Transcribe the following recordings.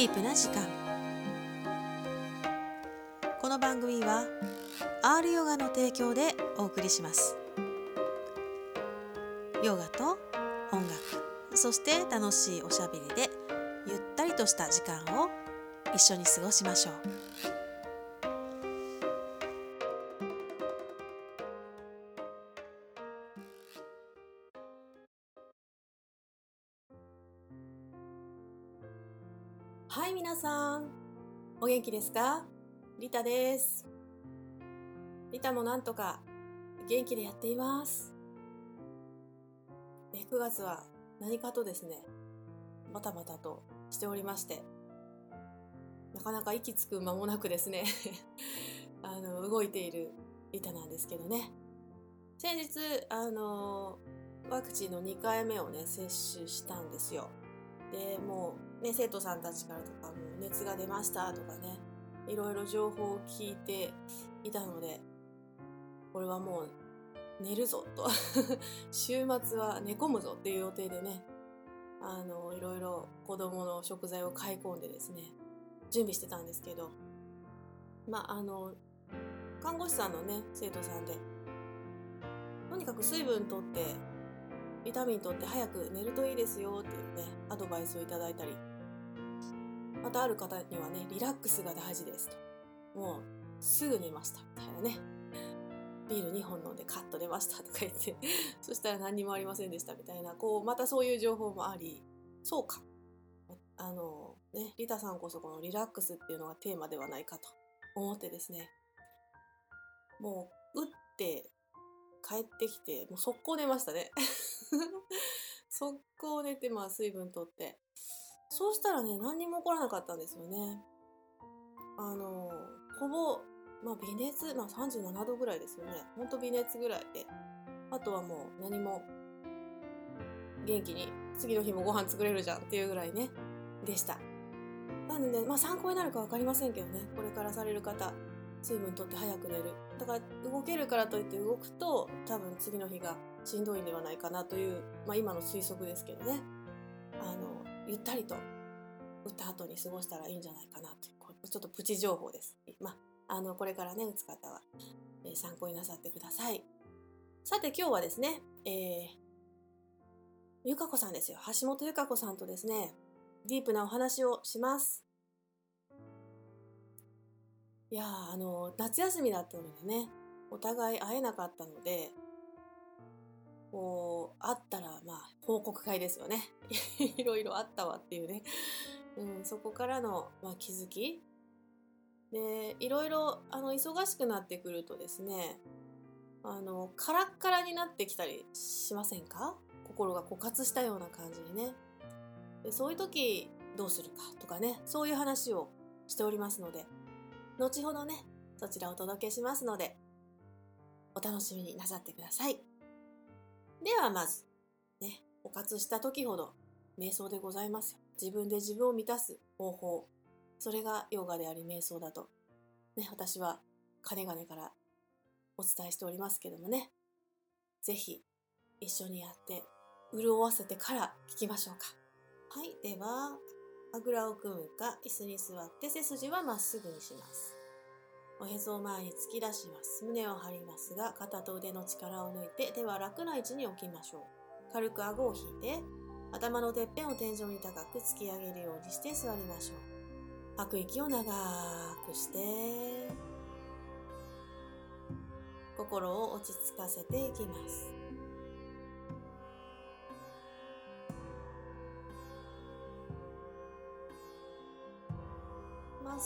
ディープな時間。この番組は R ヨガの提供でお送りします。ヨガと音楽そして楽しいおしゃべりでゆったりとした時間を一緒に過ごしましょう。気ですか？リタです。リタもなんとか元気でやっています。9月は何かとですねバタバタとしておりましてなかなか息つく間もなくですね あの動いているリタなんですけどね。先日あのワクチンの2回目をね接種したんですよ。でもうね生徒さんたちからとかも熱が出ましたとかねいろいろ情報を聞いていたのでこれはもう寝るぞと。週末は寝込むぞっていう予定でねあのいろいろ子供の食材を買い込んでですね準備してたんですけどまああの看護師さんのね生徒さんでとにかく水分とってビタミンとって早く寝るといいですよっていうねアドバイスをいただいたりまたある方にはねリラックスが大事ですと。もうすぐ寝ました。みたいなね。ビール2本飲んでカッと出ましたとか言って。そしたら何にもありませんでした。みたいなこうまたそういう情報もあり。そうか。あのねリタさんこそこのリラックスっていうのがテーマではないかと。思ってですね。もう打って帰ってきてもう速攻寝ましたね。速攻寝てまあ水分とって。そうしたらね何にも起こらなかったんですよねあのほぼまあ微熱、まあ37度ぐらいですよね。ほんと微熱ぐらいで。あとはもう何も元気に次の日もご飯作れるじゃんっていうぐらいね、でした。なので、まあ参考になるか分かりませんけどね、これからされる方、水分とって早く寝る。だから動けるからといって動くと多分次の日がしんどいんではないかなという、まあ今の推測ですけどね。あの、ゆったりと打った後に過ごしたらいいんじゃないかなという、ちょっとプチ情報です。まああの、これからね、打つ方は、えー、参考になさってください。さて今日はですね、えー、ゆかこさんですよ。橋本ゆかこさんとですね、ディープなお話をします。いやあの、夏休みだったのでね、お互い会えなかったので、こう、会ったら、まあ、報告会ですよね。いろいろあったわっていうね。うん、そこからの、まあ、気づき。でいろいろあの忙しくなってくるとですねあのカラッカラになってきたりしませんか？心が枯渇したような感じにね。でそういう時どうするかとかね。そういう話をしておりますので。後ほどねそちらをお届けしますのでお楽しみになさってください。ではまずね枯渇した時ほど瞑想でございますよ自分で自分を満たす方法それがヨガであり瞑想だと、ね、私はかねがねからお伝えしておりますけどもね、ぜひ一緒にやって潤わせてから聞きましょうか。はい、では、あぐらを組むか椅子に座って背筋はまっすぐにします。おへそを前に突き出します。胸を張りますが、肩と腕の力を抜いて手は楽な位置に置きましょう。軽く顎を引いて、頭のてっぺんを天井に高く突き上げるようにして座りましょう。吐く息を長くして心を落ち着かせていきます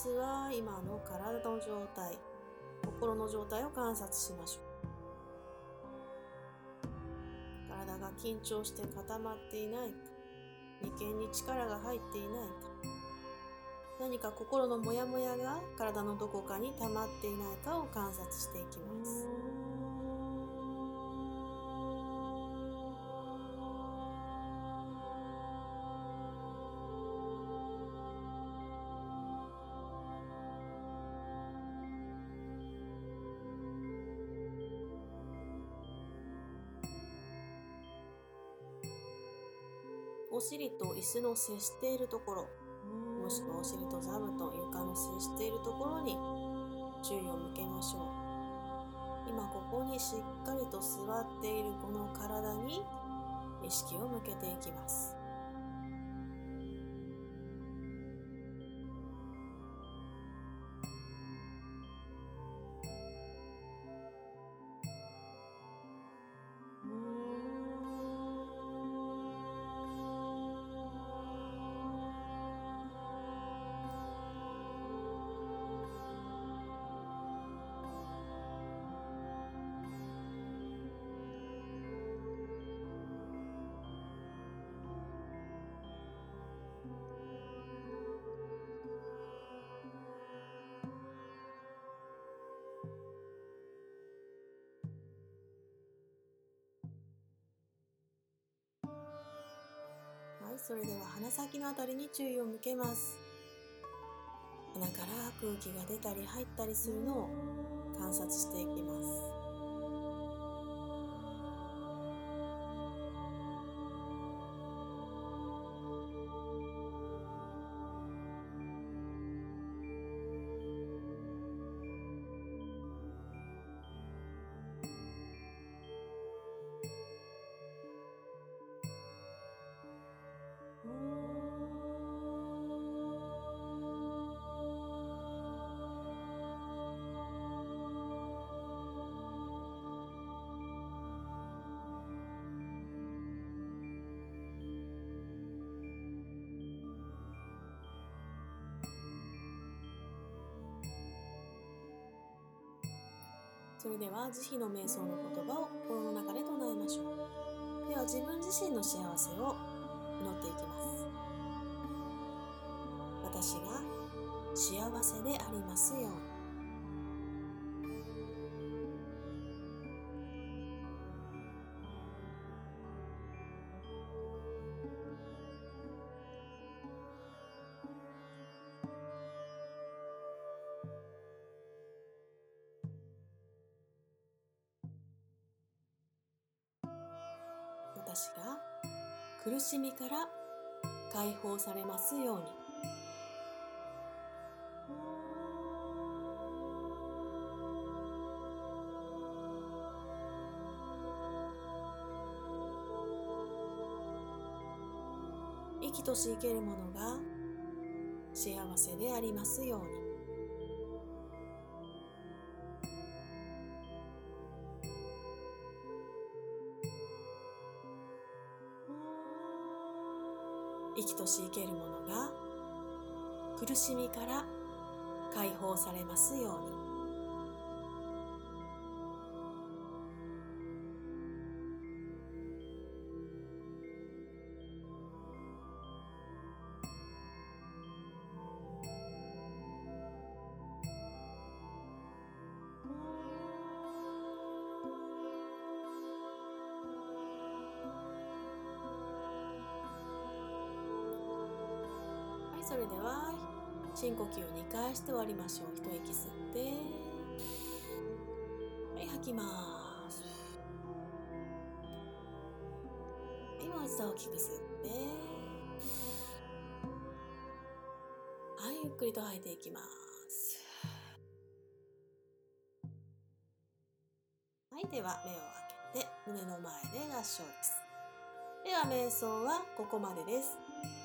ずは今の体の状態心の状態を観察しましょう体が緊張して固まっていないか眉間に力が入っていないか何か心のモヤモヤが体のどこかに溜まっていないかを観察していきます。尻と椅子の接しているところ。もしくはお尻と座布団床の接しているところに注意を向けましょう。今ここにしっかりと座っているこの体に意識を向けていきます。先のあたりに注意を向けます。鼻から空気が出たり入ったりするのを観察していきます。それでは慈悲の瞑想の言葉を心の中で唱えましょう。では自分自身の幸せを祈っていきます。私が幸せでありますように。しみから解放されますように。生きとし生けるものが幸せでありますように。し生けるものが苦しみから解放されますように。それでは深呼吸を2回して終わりましょう。一息吸ってはい吐きます。はいもう一度大きく吸って。はいゆっくりと吐いていきます。はいでは目を開けて胸の前で合掌です。では瞑想はここまでです。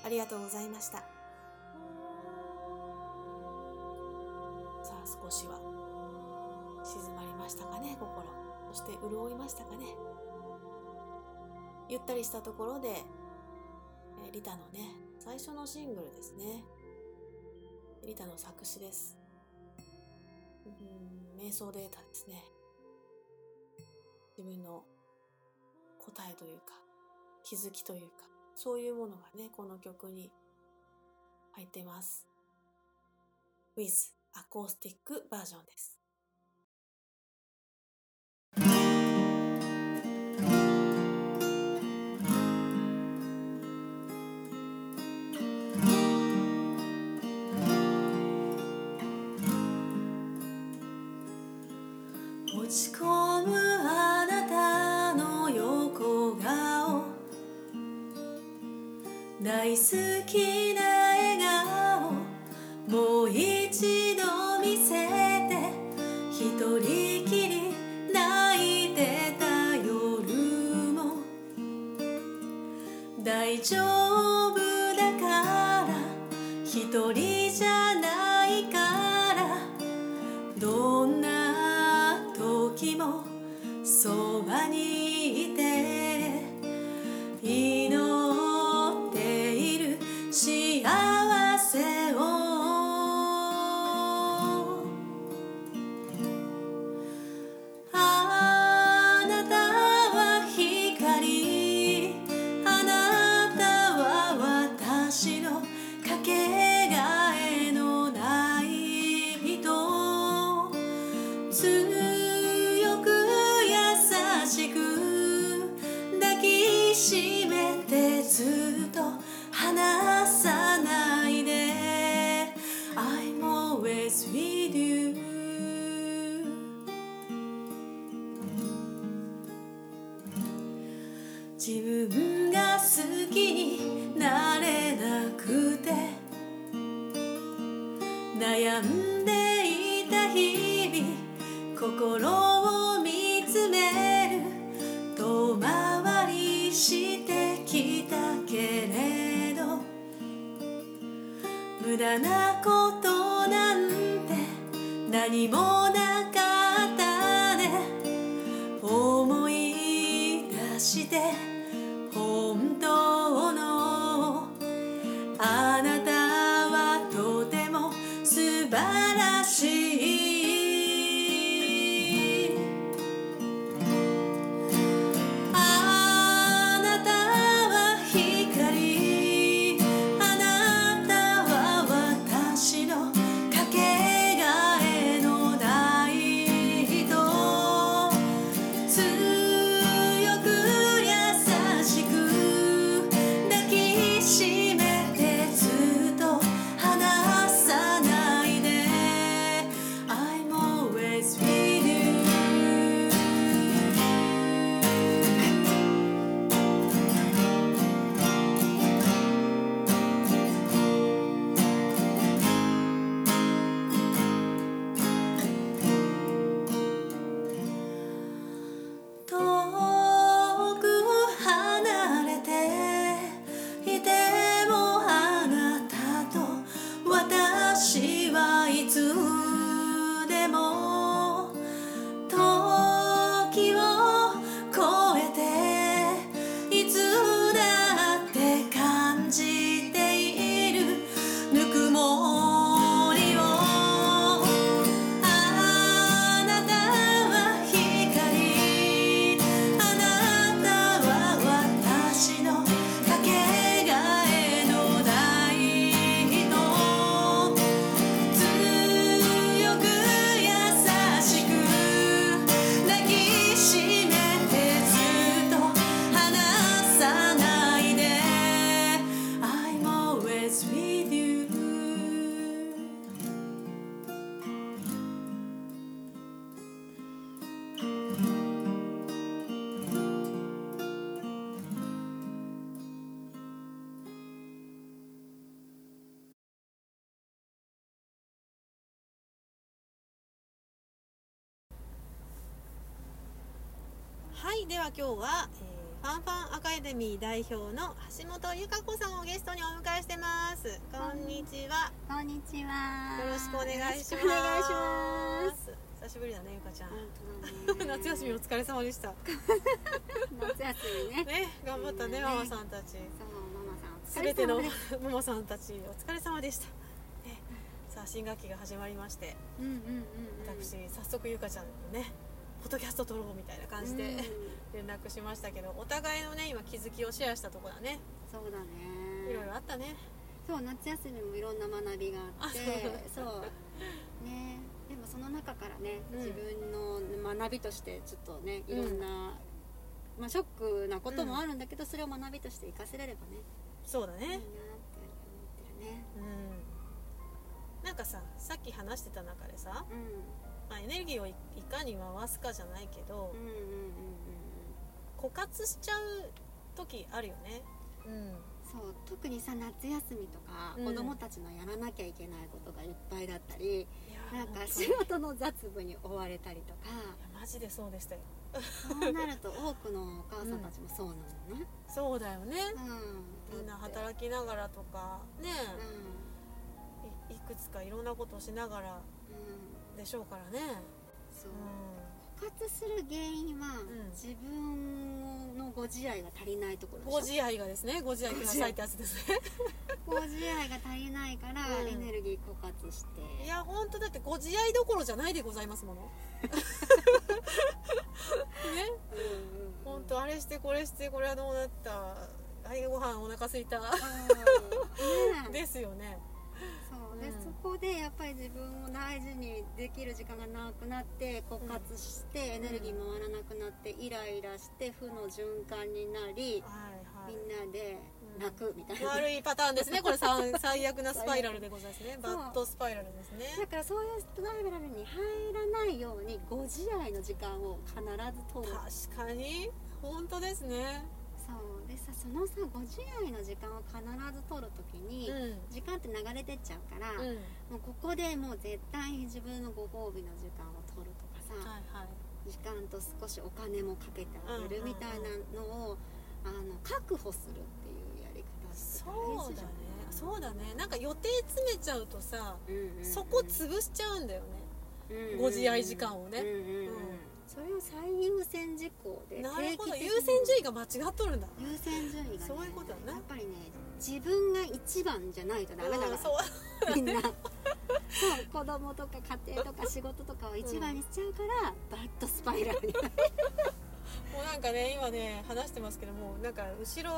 ありがとうございました。さあ少しは静まりましたかね心。そして潤いましたかね。ゆったりしたところで、えーリタのね最初のシングルですね。リタの作詞です。うん瞑想データですね。自分の答えというか気づきというかそういうものがねこの曲に入ってます。With アコースティックバージョンです。落ち込むあなたの横顔。大好きな笑顔。もう一では今日は、えーファンファンアカデミー代表の橋本由香子さんをゲストにお迎えしてます。こんにちは。こんにちは。よろしくお願いします。よろくお願いします。久しぶりだねゆかちゃん。本当だね 夏休みお疲れ様でした。夏休みね。ね頑張ったねねママさんたち。そう、ママさん。すべてのママさんたちお疲れ様でした、ね、さあ新学期が始まりまして。うんうんうんうん。私早速ゆかちゃんにねポッドキャスト撮ろうみたいな感じで、うん連絡しましたけどお互いのね今気づきをシェアしたとこだねそうだね。いろいろあったねそう、夏休みもいろんな学びがあってあ、そう。ね。でもその中からね、うん自分の学びとしてちょっとね、いろんな、まあショックなこともあるんだけど、それを学びとして活かせれればね、いいなってそうだね思ってるね。うんなんかささっき話してた中でさ、うん。まあ、エネルギーをいいかに回すかじゃないけど、うんうんうんうんうん。枯渇しちゃう時あるよね。うん。そう特にさ夏休みとか、うん。子供たちのやらなきゃいけないことがいっぱいだったりなんか仕事の雑務に追われたりとか。マジでそうでしたよ。そうなると多くのお母さんたちもそうなのね、そうだよね。うん、みんな働きながらとかね。ういいくつかいろんなことをしながらんうん。でしょうからね。そうう枯渇する原因は、ん。自分のご自愛が足りないところご自愛がですね。ご自愛くださいってやつですね。ご自愛が足りないから、うん。エネルギー枯渇して。いや本当だってご自愛どころじゃないでございますもの。ね。うんうん本当あれしてこれしてこれはどうなった？はいご飯お腹すいた。ですよねで、うん。そこでやっぱり自分を大事にできる時間がなくなって枯渇して、エネルギー回らなくなってイライラして負の循環になりみんなで泣くみたいな、悪いパターンですね。これさ 最悪なスパイラルでございますね。バッドスパイラルですね。だからそういうスパイラルに入らないようにご自愛の時間を必ず取る。確かに。本当ですねそのさご自愛の時間を必ず取るときに、うん。時間って流れてっちゃうから、うん。もうここでもう絶対に自分のご褒美の時間を取るとかさ、はいはい。時間と少しお金もかけてあげるみたいなのを、あの確保するっていうやり方そうだね。うだね。なんか予定詰めちゃうとさうんうんうん。そこ潰しちゃうんだよね。うんうんうん。ご自愛時間をね。うんうんうんうんそれを最優先事項でなるほど。優先順位が間違っとるんだ。優先順位が、ね、そういうことだねやっぱりね自分が一番じゃないとダメだから、うんそう。みんな。そう子供とか家庭とか仕事とかを一番にしちゃうから、バッドスパイラルに。もうなんかね今ね話してますけどもなんか後ろ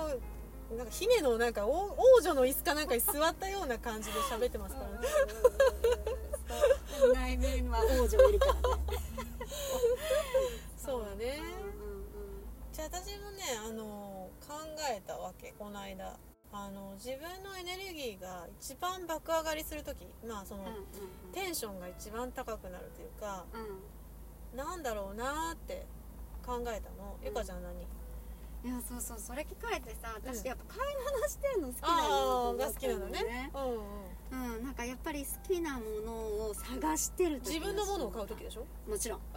なんか姫のなんか王王女の椅子かなんかに座ったような感じで喋ってますからね。内面は王女いるからねそうだねうんじゃあ私もねあの考えたわけこの間。あの自分のエネルギーが一番爆上がりする時まあその、うんうんテンションが一番高くなるというかうん。なんだろうなーって考えたのゆかちゃん何、いやそうそうそれ聞かれてさうん。私やっぱ買い物してるの好きだなあとあが好きなのね。うんうん。うんなんかやっぱり好きなものを探してる時自分のものを買う時でしょ？もちろん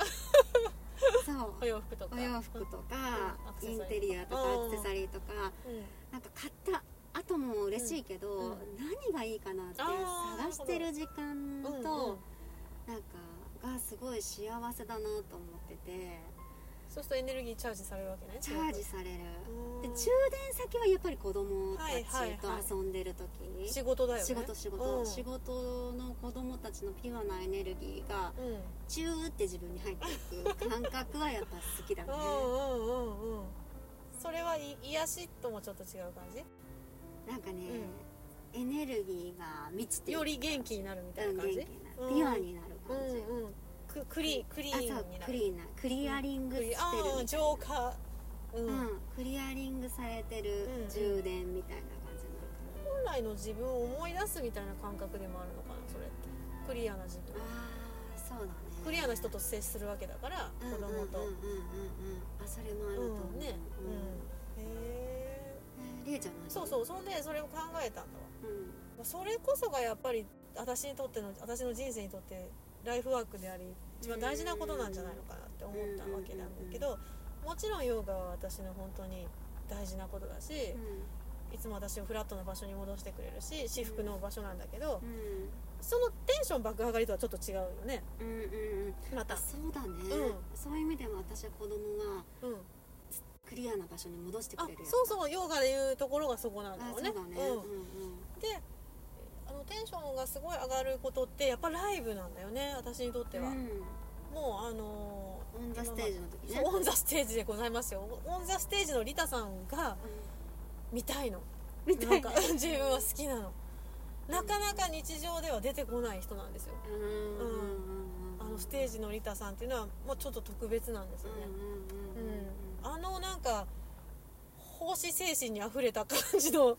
そう。お洋服とか。お洋服とか、うん。インテリアとかうんアクセサリーとかうん。なんか買った後も嬉しいけど、うん。うん。何がいいかなって探してる時間うんうん。と、なんかがすごい幸せだなと思っててそうするとエネルギーチャージされるわけね。チャージされる。うん。で充電先はやっぱり子供たはいはいちとはい遊んでる時、仕事だよね。仕事仕事、うん。仕事の子供たちのピュアなエネルギーがうん。チューって自分に入っていく感覚はやっぱ好きだね。うんうんうんうん。それはい癒しともちょっと違う感じ？なんかね、エネルギーが満ちてるより元気になるみたいうんな感じ？元気になる、うんピュアになる感じ、うんうんククリクリーン。になる。あそうクリーンなクリアリングしてるああみたい浄化。うん。な、うん、クリアリングされてるうん充電みたいな感じになるか本来の自分を思い出すみたいな感覚でもあるのかなそれって。クリアな自分。な、ああそうだね。クリアな人と接するわけだから子供とうんうんうんうんうん。うんあそれもあると思う、うんね。うん。へえうん。ねりえちゃん何そうそうそんでそれを考えたんだわ。うん。それこそがやっぱり私にとっての私の人生にとってライフワークであり一番大事なことなんじゃないのかなって思ったわけなんだけどもちろんヨガは私の本当に大事なことだしいつも私をフラットな場所に戻してくれるし至福の場所なんだけどうん。そのテンション爆上がりとはちょっと違うよね。うんうんうん。うんまた。あそうだね、うん。そういう意味では私は子供がうん。クリアな場所に戻してあくれるそうそう。ヨガでいうところがそこなんだあよね。そうだね、うん。うんであのテンションがすごい上がることってやっぱライブなんだよね私にとっては、うん。もうあのオンザステージの時ね。オンザステージでございますよ。オンザステージのリタさんが見たいの。みたないんかな自分は好きなの。なかなか日常では出てこない人なんですよ。うん。うん。うんうんあのステージのリタさんっていうのはもうちょっと特別なんですよね。うんうんうんうん。うん。あのなんか奉仕精神にあふれた感じのあの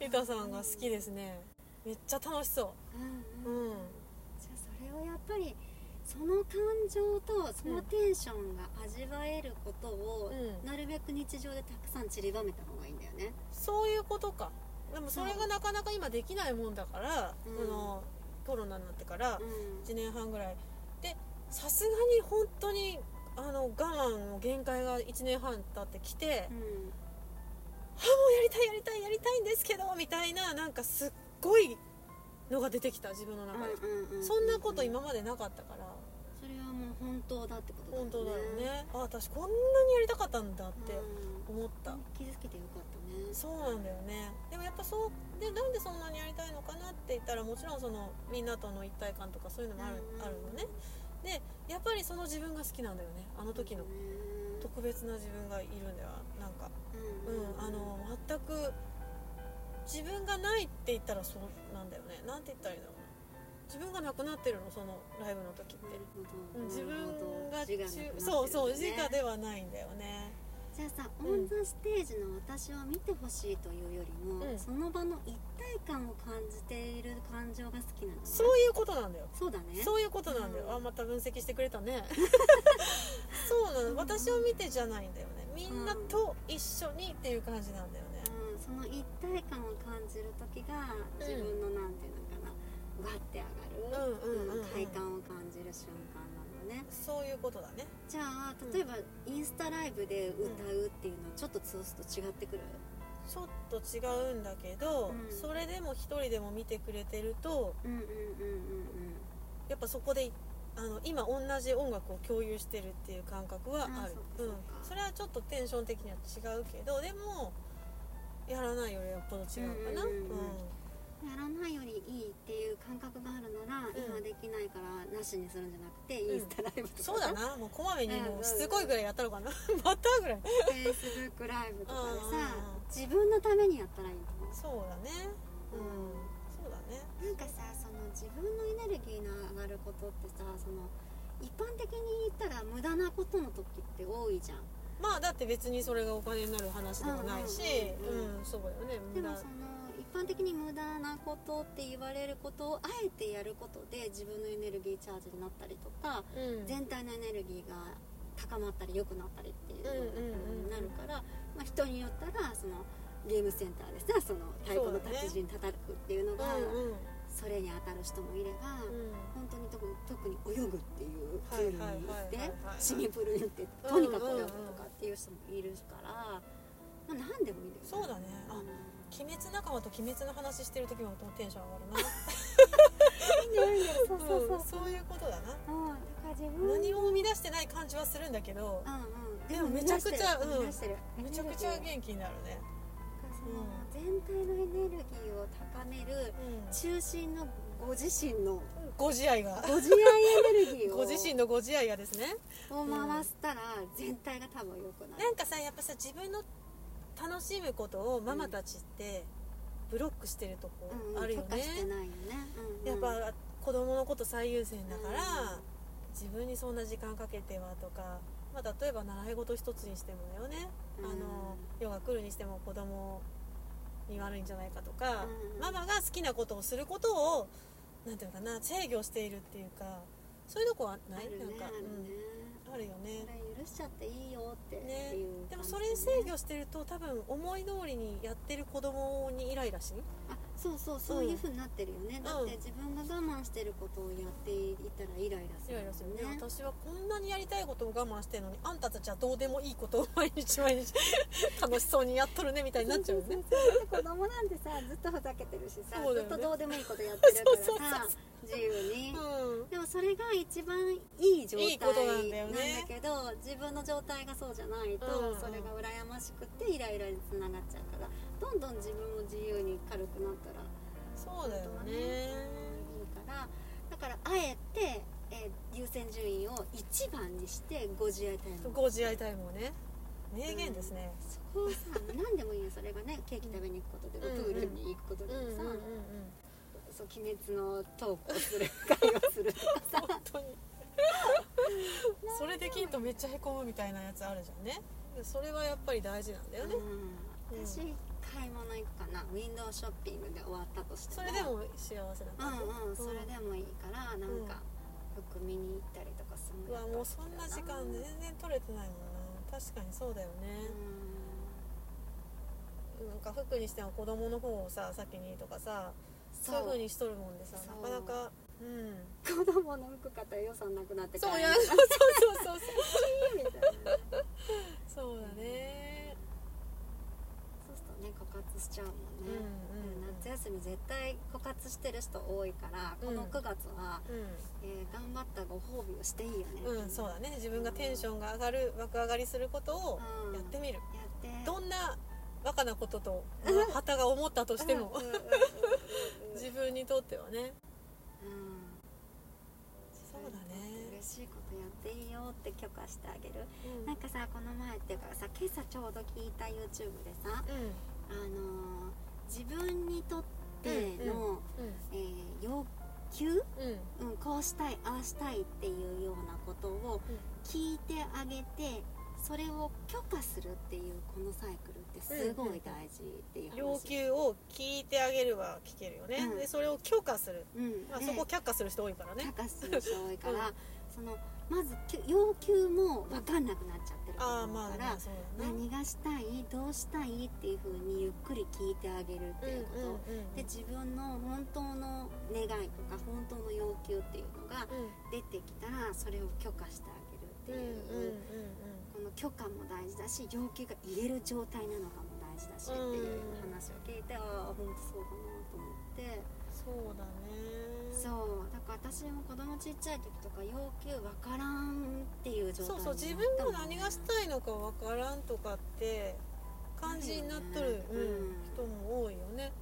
リタさんが好きですね。めっちゃ楽しそう。んうん。ううん。じゃあそれをやっぱりその感情とそのテンションが味わえることを、うん。なるべく日常でたくさん散りばめた方がいいんだよね。そういうことか。でもそれがなかなか今できないもんだから、うん。このコロナになってからうん。1年半ぐらい。でさすがに本当にあの我慢の限界が1年半経ってきて、うん。あもうやりたいやりたいやりたいんですけどみたいななんかすっごいのが出てきた自分の中で、うんうんうんそんなこと今までなかったから。それはもう本当だってことだよね。本当だよね。あ私こんなにやりたかったんだってうん。思った、気づけてよかったね。そうなんだよね。でもやっぱそうでなんでそんなにやりたいのかなって言ったらもちろんそのみんなとの一体感とかそういうのもある,、うん。あるのねでやっぱりその自分が好きなんだよね。あの時の。特別な自分がいるんだよ。なんか。うん。あの全く自分がないって言ったらそうなんだよね。なんて言ったらいいんだろうな。自分がなくなってるのそのライブの時って。自分がそうそう自我ではないんだよねじゃあさ、うんオン・ザ・ステージの私を見てほしいというよりも、うん。その場の一体感を感じている感情が好きなのね。そういうことなんだよ。そうだね。そういうことなんだよ、うん。あまた分析してくれたね。そうなの。私を見てじゃないんだよね。みんなと一緒にっていう感じなんだよね。うん、その一体感を感じる時が自分のなんていうのかな。わって上がる、うんうんうんうん。快感を感じる瞬間ね。そういうことだね。じゃあ例えば、インスタライブで歌うっていうのはちょっと通すと違ってくる、ちょっと違うんだけど、うん。それでも一人でも見てくれてるとうん、うんうんうんやっぱそこであの今同じ音楽を共有してるっていう感覚はある。うん、それはちょっとテンション的には違うけどでもやらないよりよっぽど違うかな、うんうん。うんやらないよりいいっていう感覚があるなら、ん。今できないからなしにするんじゃなくて、インスタライブとかそうだな。もうこまめにもうしつこいぐらいやったのかな。またぐらい。フェイスブックライブとかでさ自分のためにやったらいいと思う。そうだね。うん。そうだね。なんかさその自分のエネルギーの上がることってさその一般的に言ったら無駄なことの時って多いじゃん。まあだって別にそれがお金になる話でもないし。うん。そうだよね。無駄。でもその一般的に無駄なことって言われることをあえてやることで自分のエネルギーチャージになったりとかうん。全体のエネルギーが高まったり良くなったりっていううんうになるから、まあ、人によったらそのゲームセンターでさその太鼓の達人叩くっていうのがそれに当たる人もいれば、うん。本当に特に特に泳ぐっていうプはいールに行ってはい市民プールに行ってとにかく泳ぐとかっていう人もいるから、まあ、何でもいいんだよね。そうだね。あうん鬼滅仲間と鬼滅の話してる時もテンション上がるな。そうそうそう。うんそういうことだな。うん、だから自分何も生み出してない感じはするんだけどうんうん、でもめちゃくちゃ生み出してる。めちゃくちゃ元気になるね。その全体のエネルギーを高めるうん。中心のご自身のご自愛が。ご自愛エネルギーを。ご自身のご自愛がですね。を回したら全体が多分良くなる。なんかさやっぱさ自分の楽しむことをママたちってブロックしてるとこうん。あるよね、ないよね、うんうん。やっぱ子供のこと最優先だから、うん自分にそんな時間かけてはとか、まあ、例えば習い事一つにしてもだよね、うん。あのヨガ来るにしても子供に悪いんじゃないかとか、うんママが好きなことをすることをなんていうのかな制御しているっていうかそういうとこはない？ねなんかね、うん、あるよね。許しちゃっていいよっていうね。でもそれ制御してると多分思い通りにやってる子供にイライラしあそうそうそういう風になってるよね、だって自分が我慢してることをやっていたらイライラするイライラするねね私はこんなにやりたいことを我慢してるのにあんたたちはどうでもいいことを毎日毎日 楽しそうにやっとるねみたいになっちゃうよね。子供なんてさずっとふざけてるしさ、ね。ずっとどうでもいいことやってるからさ自由に、うん。でもそれが一番いい状態なんだけど自分の状態がそうじゃないと、うん。うんそれが羨ましくてイライラにつながっちゃうからどんどん自分も自由に軽くなったらそうだよね。いいからだからあえて、えー優先順位を一番にしてご自愛タイム。ご自愛タイムをね。名言ですね、そこをさ何でもいいよ。それがねケーキ食べに行くことでも、うん。プールに行くことでもさ、うんうんうんうんそう鬼滅のトークをする会をするとかさ。本当に。それできんとめっちゃへこむみたいなやつあるじゃんね。それはやっぱり大事なんだよね、うん。私買い物行くかな。ウィンドウショッピングで終わったとしても。それでも幸せだからねうんうん。それでもいいからなんか、服見に行ったりとかするうわもうそんな時間全然取れてないもんな。確かにそうだよね、なんか服にしても子供の方をさ先にとかさそう。いう風にしとるもんでさなかなかうん。子供の服買ったら予算なくなってそうやそうそうそうそう。そうだねね枯渇しちゃうもんね、うんうん夏休み絶対枯渇してる人多いからこのうん9月は、うえー頑張ったご褒美をしていいよね、ん、うん、そうだね。自分がテンションが上がる爆上がりすることをうん。やってみる、やって。どんなバカなことと旗が思ったとしても。自分にとってはね。うん。そうだね。嬉しいことやっていいよって許可してあげる。うん。なんかさこの前っていうかさ今朝ちょうど聞いた YouTube でさ、うんあのー自分にとっての、えー要求、うん。こうしたいああしたいっていうようなことを聞いてあげてそれを許可するっていうこのサイクルってすごい大事っていう話、要求を聞いてあげるは聞けるよね、うん。でそれを許可する、うん。まあ、でそこ却下する人多いからね。許可する人多いから、う んそのまずき要求も分かんなくなっちゃってるとああ思うから、何がしたいどうしたいっていう風にゆっくり聞いてあげるっていうこと、で自分の本当の願いとか本当の要求っていうのが出てきたらそれを許可してあげるっていう、この許可も大事だし要求が言える状態なのかも大事だしっていう話を聞いて、ああ本当そうかなと思って。そうだねそうだから私も子供ちっちゃい時とか要求わからんっていう状態そうそう自分が何がしたいのかわからんとかって感じになっとる、うんうん。人も多いよね。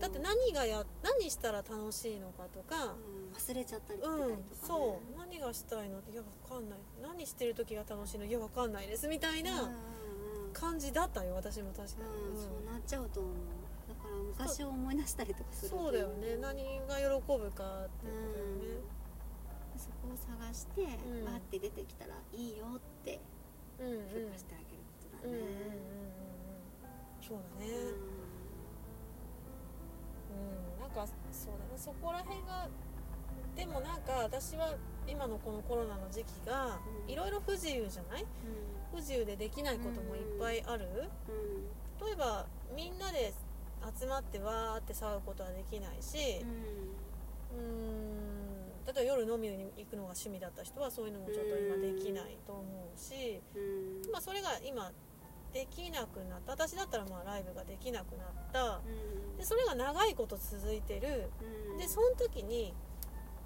だって何がや何したら楽しいのかとか。うん忘れちゃったりしてたうんそう。何がしたいのっていやわかんない。何してる時が楽しいの？いやわかんないです。みたいな感じだったよ私も確かに、うん、うん。そうなっちゃうと思う昔を思い出したりとかするそうだよね。何が喜ぶかってことだよね。そこを探して、ん。バーって出てきたらいいよってうんうん。うん許可してあげることだうんうんうんうんねそうだね。うん。なんかそうだね。そこら辺がでもなんか私は今のこのコロナの時期がうん。いろいろ不自由じゃない？不自由でできないこともいっぱいある？うん。例えばみんなで集まってわーって騒ぐことはできないしうんうーん例えば夜飲みに行くのが趣味だった人はそういうのもちょっと今できないと思うし、うん。まあ、それが今できなくなった。私だったらまあライブができなくなった。うん。でそれが長いこと続いてる。うん。でその時に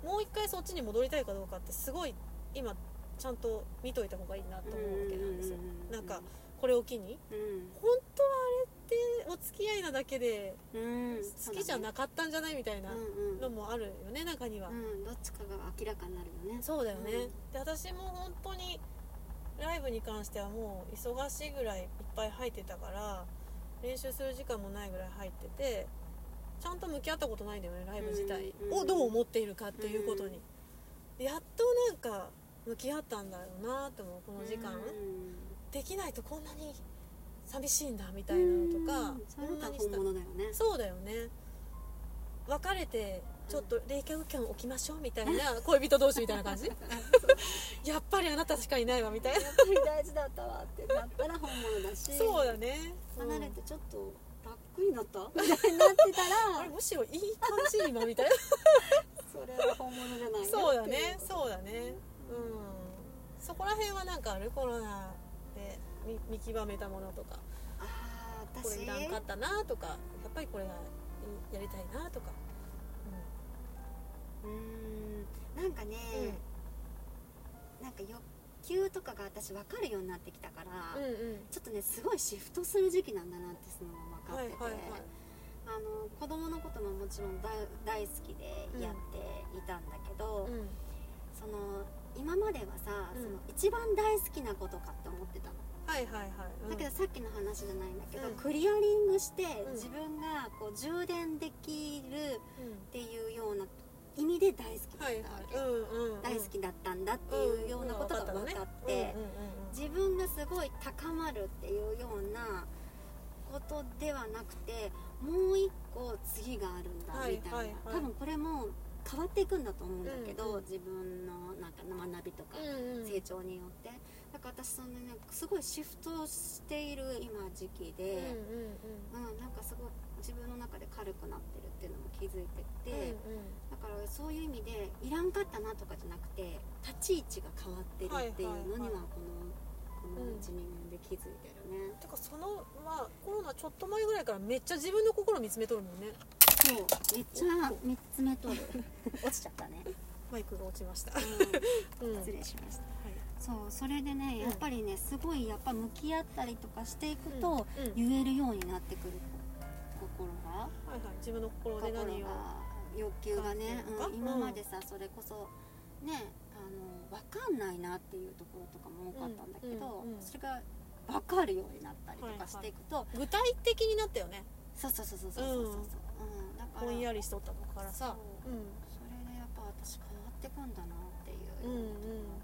もう一回そっちに戻りたいかどうかってすごい今ちゃんと見といた方がいいなと思うわけなんですよ。うなんかこれを機に。うん。本当はあれってお付き合いなだけでうん好きじゃなかったんじゃないみたいなのもあるよね中には。うんどっちかが明らかになるよね。そうだよね、うん。で私も本当にライブに関してはもう忙しいぐらいいっぱい入ってたから練習する時間もないぐらい入っててちゃんと向き合ったことないんだよねライブ自体。うんをどう思っているかっていうことに。でやっとなんか向き合ったんだろうなって思うこの時間、うん。できないとこんなに寂しいんだみたいなのとか、うん。それがこんなにした本物だよね。そうだよね。別れてちょっと冷却期間置きましょうみたいな恋人同士みたいな感じ？やっぱりあなたしかいないわみたいな。やっぱり大事だったわってなったら本物だし。そうだね、うん離れてちょっと楽になった？みたいになってた あられむしろいい感じ今みたいな。それは本物じゃないよそうだねそうだね。うん。そこら辺はなんかある？コロナで見見極めたものとか。あこれいらんかったなとかやっぱりこれがやりたいなとか、うーん。なんかね、なんか欲求とかが私分かるようになってきたから、うん、うん。うんちょっとねすごいシフトする時期なんだなってその分かってて、はいはいはい。あの子供のことももちろん大大好きでやっていたんだけど、うん。その今まではさ、うん。その一番大好きなことかって思ってたの、はいはいはい、うん。だけどさっきの話じゃないんだけど、うん。クリアリングしてうん。自分がこう充電できるうんっていうような意味で大好きだはいったわけ、はいうんうんうん。大好きだったんだっていうようなことが分かって、自分がすごい高まるっていうようなことではなくてもう一個次があるんだはいみたいな、はい。はい多分これも変わっていくんだと思うんだけど、うんうん自分のなんか学びとかうんうん。成長によって、だから私そのねすごいシフトしている今時期うんで、うん。うんなんかすごい自分の中で軽くなってるっていうのも気づいてうんて、だからそういう意味でいらんかったなとかじゃなくて立ち位置が変わってるっていうのにはこの、このうん12年で気づいてるね、てかそのまあコロナちょっと前ぐらいからめっちゃ自分の心見つめとるもんね。そうめっちゃ3つ目とる。落ちちゃったね、マイクが落ちました、ううん。ん、失礼しました。はいそうそれでねうん。やっぱりねすごいやっぱ向き合ったりとかしていくと、うんうん。言えるようになってくる。心が。はいはい。自分の心で心何をが欲求がね、うん。今までさそれこそねあの分かんないなっていうところとかも多かったんだけど、うんうん。うんそれが分かるようになったりとかしていくと、具体的になったよね。そうそうそうそうそうそうそう、う。ん。だからぼんやりしとったのからさ。そう。うん。それでやっぱ私変わってくんだなっていう。ようなとこ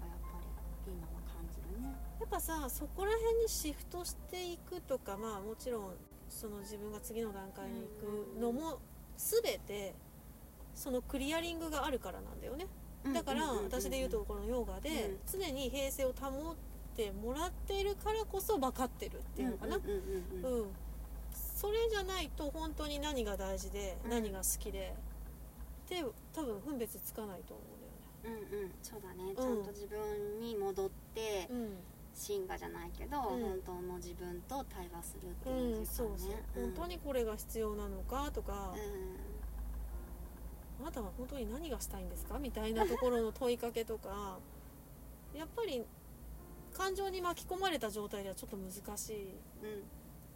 やっぱさそこら辺にシフトしていくとかまあもちろんその自分が次の段階に行くのも全てそのクリアリングがあるからなんだよね。だから私で言うとこのヨガで常に平静を保ってもらっているからこそ分かってるっていうのかな。うんうんうんうんうん。それじゃないと本当に何が大事でうん。何が好きでで多分分別つかないと思うんうんうん。そうだね、うん。ちゃんと自分に戻ってだよね進化じゃないけど、ん。本当の自分と対話するってうん、いううん、そうそう。ね、本当にこれが必要なのかとか、あなたは本当に何がしたいんですかみたいなところの問いかけとかやっぱり感情に巻き込まれた状態ではちょっと難しいうんうん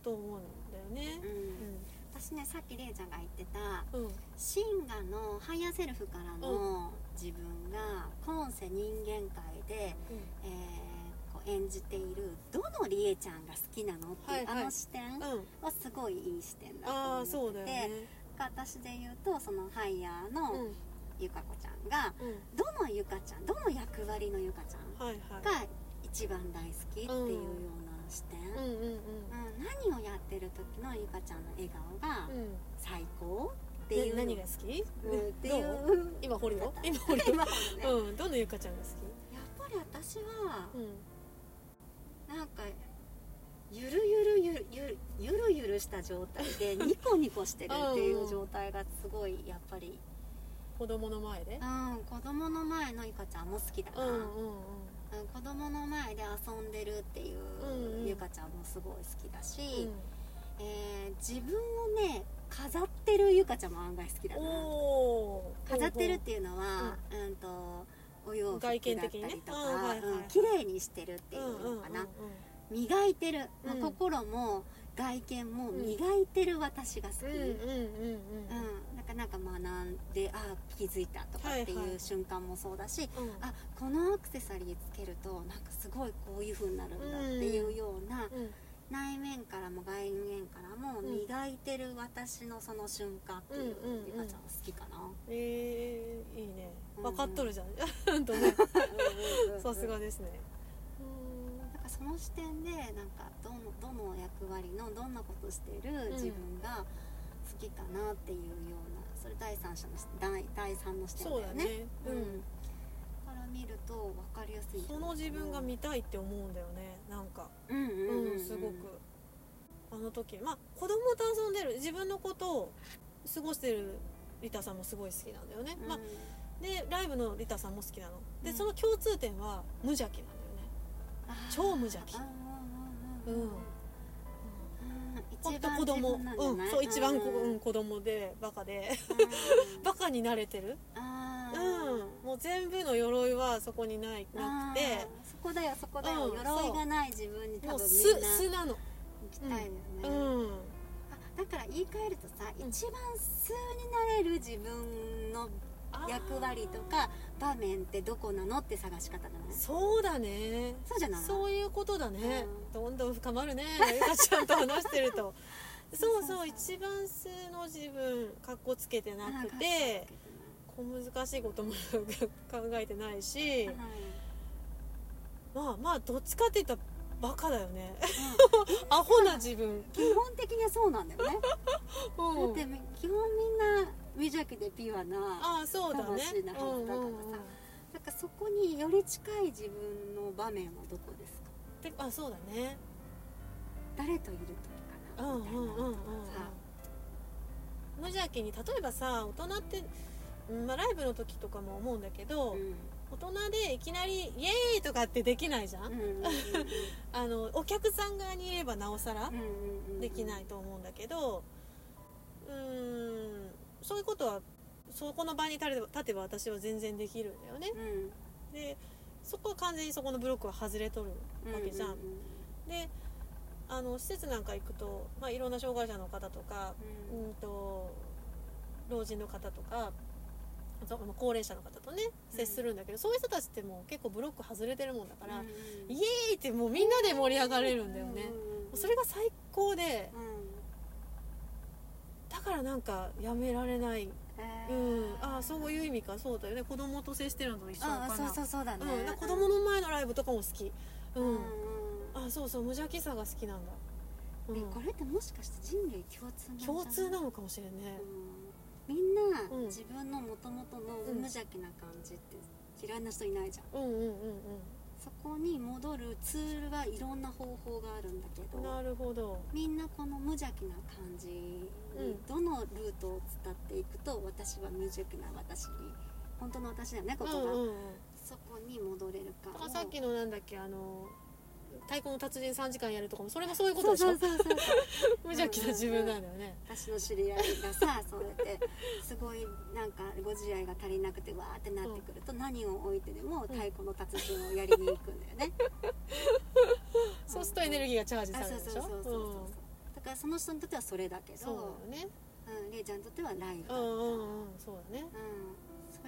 と思うんだよね。う。ん。私ねさっきれいちゃんが言ってたうん、うん、真我のハイヤーセルフからの自分が今世人間界で、えーこう演じているどのりえちゃんが好きなのっていう、はいはいあの視点うん、はすごいいい視点だとあ思ってて、ね。私で言うとそのハイヤーうん、のうん、ゆかこちゃんがどのゆかちゃんどの役割のゆかちゃん。が一番大好きっていうような視点、何をやってる時のゆかちゃんの笑顔がうん。最高ってでいう、何が好き？うんっていどう？今掘るよ。今掘掘るよ。今掘るね、うん、どのゆかちゃんが好やっぱり私はき？うん。なんかゆるゆるゆるゆるゆるゆるした状態で ニコニコしてるっていう状態がすごいやっぱり、子供の前で？うん、子供の前のゆかちゃんも好きだな、うんうんうん。うん子供の前で遊んでるっていううんうんゆかちゃんもすごい好きだし、うえー自分をね飾ってるゆかちゃんも案外好きだん、な。飾ってるっていうのは、うん、とお洋服だったりとか、綺麗にしてるっていうのかな、うん磨いてる、まあうん。心も外見も磨いてる私が好き、うんうんうんうん。うん。うんなんかなんか学んでああ気づいたとかってはいはいいう瞬間もそうだし、うん。あこのアクセサリーつけるとなんかすごいこういう風になるんだっていうような、うん。内面からも外面からもうん。磨いてる私のその瞬間っていううんうんうん。ゆかちゃんは好きかな、えー、いいね。うん分かっとるじゃん。とねさすがですね。なんかその視点でなんかどのどの役割のどんなことしてる自分が好きかなっていうようなそれ第三者の視第第三の視点だよね。そうだね。ううん。ん、から見ると分かりやすいその自分が見たいって思うんだよね。なんか。うんうんうん、うん。すごく。あの時。まあ子供と遊んでる。自分のことを過ごしてるリタさんもすごい好きなんだよね、うん。まあ、でライブのリタさんも好きなの。で、うん。その共通点は無邪気なんだよね。超無邪気。うんうんうん。うん。ほんと一番子供。うん。そう一番こ、うん。うん、子供でバカで。うん。バカに慣れてる。あうーん。もう全部の鎧はそこにないなくて。そこだよそこだよ、うん。鎧がない自分に多分みんな。素なの行きたいですね、うん。あだから言い換えるとさ、うん。一番素になれる自分の役割とか場面ってどこなのって探し方じゃないそうだね。そうじゃない？そういうことだね、うん。どんどん深まるね。ゆかちゃんと話してると。そうそう。一番素の自分かっこつけてなくて小難しいことも考えてないしはい。まあまあどっちかって言ったらバカだよね。うん。アホな自分。基本的にはそうなんだよね、うん。だって基本みんな無邪気でピュアなああそうだね。魂なはずだからさ。うんうんうん。なんかそこにより近い自分の場面はどこですか？であそうだね。誰といる時かうんなうんうんうんうん。みたいなのとかさ無邪気に例えばさ大人って、うんまあ、ライブの時とかも思うんだけど、大人でいきなり「イエーイ!」とかってできないじゃん、うんうんうんうん。あのお客さん側にいればなおさらうんうんうん。できないと思うんだけどうーんそういうことはそこの場に立てば立てば私は全然できるんだよね。うん。でそこは完全にそこのブロックは外れとるわけじゃん、ううであの施設なんか行くと、まあ、いろんな障害者の方とか、うん。うん、と老人の方とか高齢者の方とね接するんだけど、そういう人たちってもう結構ブロック外れてるもんだから、うん。イエーイってもうみんなで盛り上がれるんだよね、うんうん。それが最高でうんだからなんかやめられない、えー。うん、ああそういう意味か。そうだよね。子供と接してるのと一緒かな。そうそうそうだね。うん、子供の前のライブとかも好き。うん、うんうんあそうそう無邪気さが好きなんだ、うん。えこれってもしかして人類共通な共通なのかもしれんね。うん。みんなうん。自分のもともとのうん無邪気な感じって嫌いな人いないじゃんうんうんうんそこに戻るツールはいろんな方法があるんだけうんどなるほど。みんなこの無邪気な感じにどのルートを伝っていくと私は無邪気な私に本当の私だよねここが、うんうんうん。そこに戻れるかからさっきのなんだっけあの太鼓の達人3時間やるとかもそれもそういうことでしょ？無邪気な自分なんだよね私の知り合いがさそうやってすごいなんかご自愛が足りなくてわーってなってくると、何を置いてでも太鼓の達人をやりに行くんだよね、そうするとエネルギーがチャージさあれるでしょ？そうそうそうそうそう、だからその人にとってはそれだけど。そうだよね。うん、レイちゃんにとってはライブだった、うんうんうん。うんそうだね。そ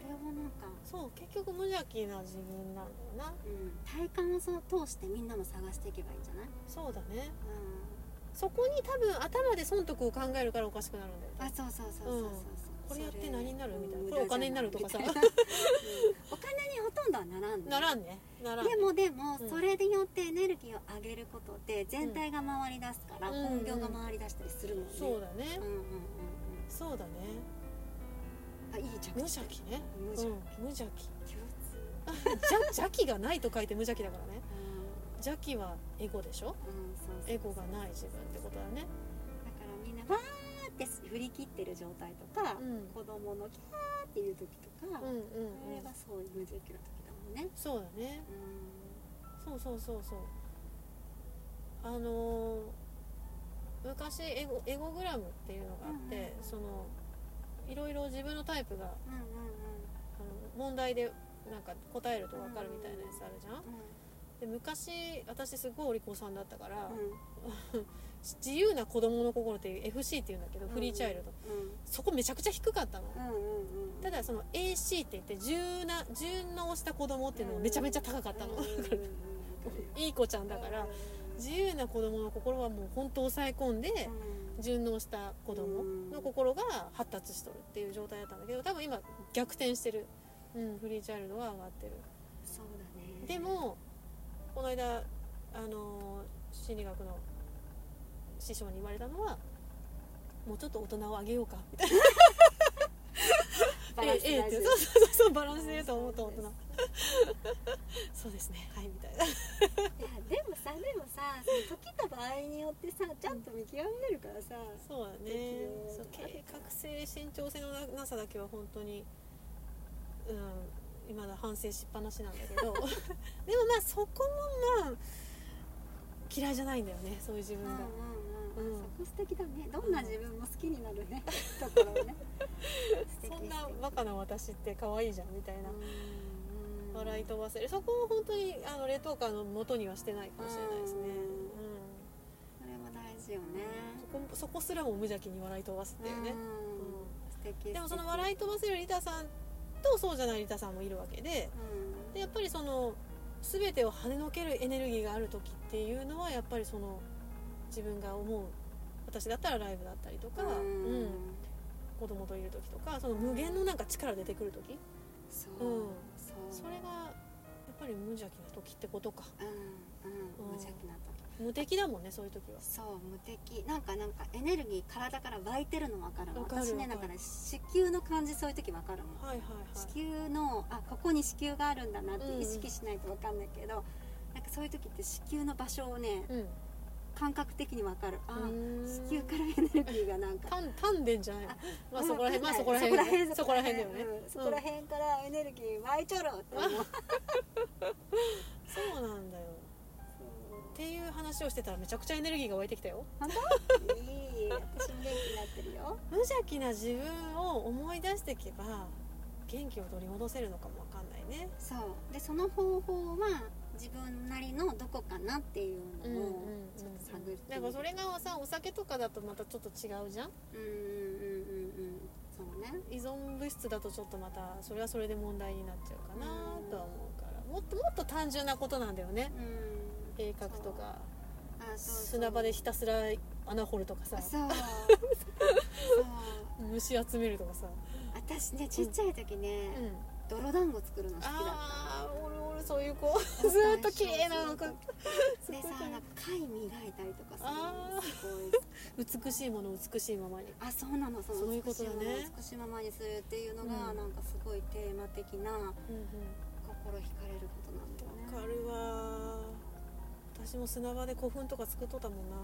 れをなんか、そう結局無邪気な自分なんだよな。うん、体感をそう通してみんなも探していけばいいんじゃない、そうだね。うそこに多分頭で損得を考えるからおかしくなるんだよん、あそうそうそうそうそうそう、これやって何になるみたいな。うんこれお金になるとかさ。お金にほとんどはならんねならんね。ならんね。でもでもうん。それによってエネルギーを上げることで全体が回り出すからうん。本業が回り出したりするもんね、そうだね。うんうんうんうん。そうだねあいい着地無邪気ね。無うん。邪気、無邪気。共通じゃ邪気がないと書いて無邪気だからね。うん。邪気はエゴでしょ？エゴがない自分ってことだね。だからみんなわーって振り切ってる状態とか、うん。子供のキャーっていう時とか、うんうんそれうんがそういう無邪気な時だもんね。そうだね。うそうそうそうそう。あのー昔エゴエゴグラムっていうのがあって、うんうん。そのいろいろ自分のタイプがんうんうん。あの問題でなんか答えると分かるみたいなやつあるじゃん、うんで昔私すごいお利口さんだったから、うん。自由な子供の心っていう FC っていうんだけど、フリーチャイルド。うん。そこめちゃくちゃ低かったの、うんうんうんただその AC って言って順な順応した子供っていうのがめちゃめちゃ高かったの、いい子ちゃんだから自由な子供の心はもう本当抑え込んでうん順応した子供の心が発達しとるっていう状態だったんだけど多分今逆転してる、うん、フリーチャイルドは上がってる。そうだね。でもこの間あの心理学の師匠に言われたのはもうちょっと大人を上げようか。みたいな。バランスええそうそうそうバランスで言うと思った大人 そうですね。はいみたいな。いやでもさでもさその時と場合によってさちゃんと見極めるからさそうだね。そう計画性慎重性のななさだけは本当にうん今だ反省しっぱなしなんだけど。でもまあそこもまあ嫌いじゃないんだよねそういう自分が、うんうんうんうん。そこ素敵だね。どんな自分も好きになるねところをね。そんなバカな私って可愛いじゃんみたいな。うんうん笑い飛ばせる。そこを本当にあの冷凍カーの元にはしてないかもしれないですね、うん。うんそれも大事よね。そこそこすらも無邪気に笑い飛ばすっていうね、うん。でもそのい笑い飛ばせるリタさんとそうじゃないリタさんもいるわけででやっぱりその全てを跳ねのけるエネルギーがある時っていうのはやっぱりその自分が思う私だったらライブだったりとか、うん。子供といる時とかその無限のなんか力出てくる時。うんそれがやっぱり無邪気な時ってことか。うんうん無邪気な時。無敵だもんねそういう時は。そう無敵。なんかなんかエネルギー体から湧いてるの分かるのわかる私ねわかる。だから子宮の感じそういう時分かるもん。はいはいはい。子宮のあここに子宮があるんだなって意識しないと分かんないけど、なんかそういう時って子宮の場所をねうん感覚的に分かる。あうーん。子宮からエネルギーがなんか。丹丹田じゃない。あまあそこら辺まあそこらそこら辺辺そこら辺だよね。うんそこら辺からエネルギー湧いちょろって。思う そうなんだよ。っていう話をしてたらめちゃくちゃエネルギーが湧いてきたよ。本当？いい私も元気になってるよ。無邪気な自分を思い出していけば元気を取り戻せるのかもわかんないね。そう。でその方法は自分なりのどこかなっていうのをちょっと探ってなんかそれがさお酒とかだとまたちょっと違うじゃん？うんうんうんうんうん。そうね。依存物質だとちょっとまたそれはそれで問題になっちゃうかなとは思うから。もっともっと単純なことなんだよね。うん。鋭角とか。砂場でひたすら穴掘るとかさ。そう。そう。虫集めるとかさ、私ねちっちゃい時ね、うん、泥団子作るの好きだった。ああー俺俺そういう子。ずーっと綺麗なのか。でさなんか貝磨いたりとかさあーすごい美しいものを美しいままに。あそうなのそのそういうことだね。美しいものを美しいままにするっていうのが、うん。なんかすごいテーマ的なうんうん。心惹かれることなんだよね。わかるわ。私も砂場で古墳とか作っとったもんな。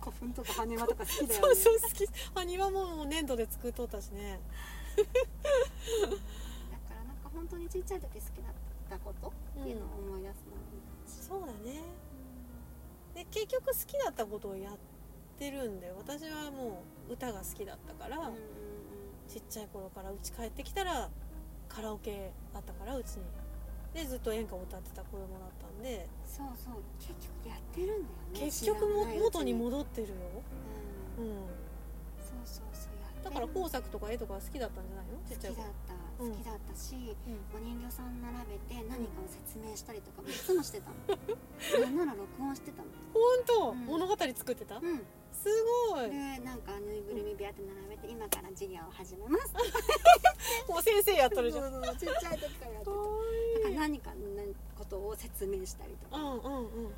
古墳とか羽輪とか好きだよね。そうそう好き。埴輪ももう粘土で作っとったしね 当にちっちゃい時好きだったことっていうのを思い出すのもいいかもしそうだね。で結局好きだったことをやってるんで私はもう歌が好きだったから、ちっちゃい頃からうち帰ってきたらカラオケあったからうちに。でずっと演歌を歌ってた子供だったんで。そうそう。結局やってるんだよね。結局も元に戻ってるよ、うん。うん、そうそうそう。だから工作とか絵とか好きだったんじゃないの？ちっちゃい頃。好きだった。うん好きだったし、うん。お人形さん並べて何かを説明したりとかもいつもしてたの。なんなら録音してたの。本当、うん。物語作ってた、うん。すごい。でなんかぬいぐるみビャって並べて今から授業を始めます。もう先生やっとるじゃん。そうそうちっちゃい時からやってた。だから何かのことを説明したりとか。うんうんうん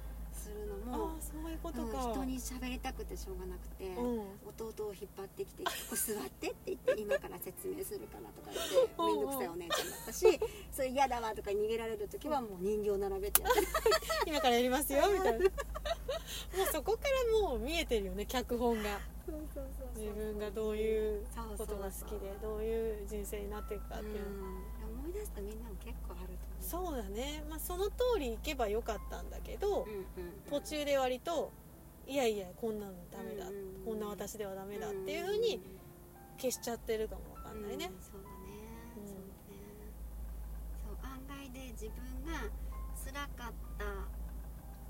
あそうんか、人に喋りたくてしょうがなくて、うん。弟を引っ張ってきて「ここ座って」って言って「今から説明するから」とか言ってうんうん。面倒くさいお姉ちゃんだったし「それ嫌だわ」とか逃げられる時はもう人形並べてやって。る 今からやりますよみたいな。もうそこからもう見えてるよね脚本が。自分がどういうことが好きでどういう人生になっていくかっていう。思い出すとみんなも結構あると思う。そうだね、まあ、その通り行けばよかったんだけど、うんうん。途中で割といやいやこんなのダメだ、うんうんこんな私ではダメだっていうふうに消しちゃってるかもわかんないね。う、んそうだね、うん。そうだね。そう案外で自分が辛かった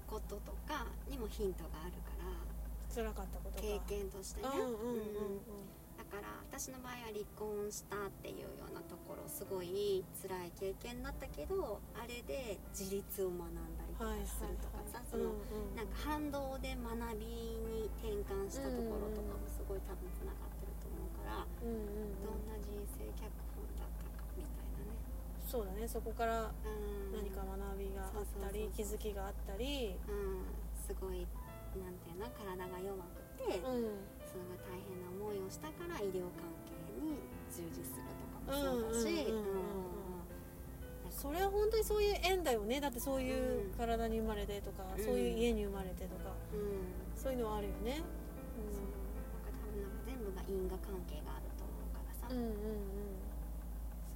こととかにもヒントがあるから。辛かったことか。経験としてね、うんうんうんうん。だから私の場合は離婚したっていうようなところすごい辛い経験だったけどあれで自立を学んだりとかはいはいするとかさ、はいその、うんうん。なんか反動で学びに転換したところとかもすごい多分つながってると思うから、うんうんうん。どんな人生脚本だったかみたいなね、そうだね。そこからうん、何か学びがあったり気づきがあったり。うん。すごいなんていうの体が弱くて、うん。すごい大変な思いをしたから医療関係に従事するとかもそうだしうんうんうんうん。うんそれは本当にそういう縁だよね。だってそういううん。体に生まれてとか、うん。そういう家に生まれてとか。うん。そういうのはあるよね。そう。なんか多分なんか全部が因果関係があると思うからさ、うんうんうん。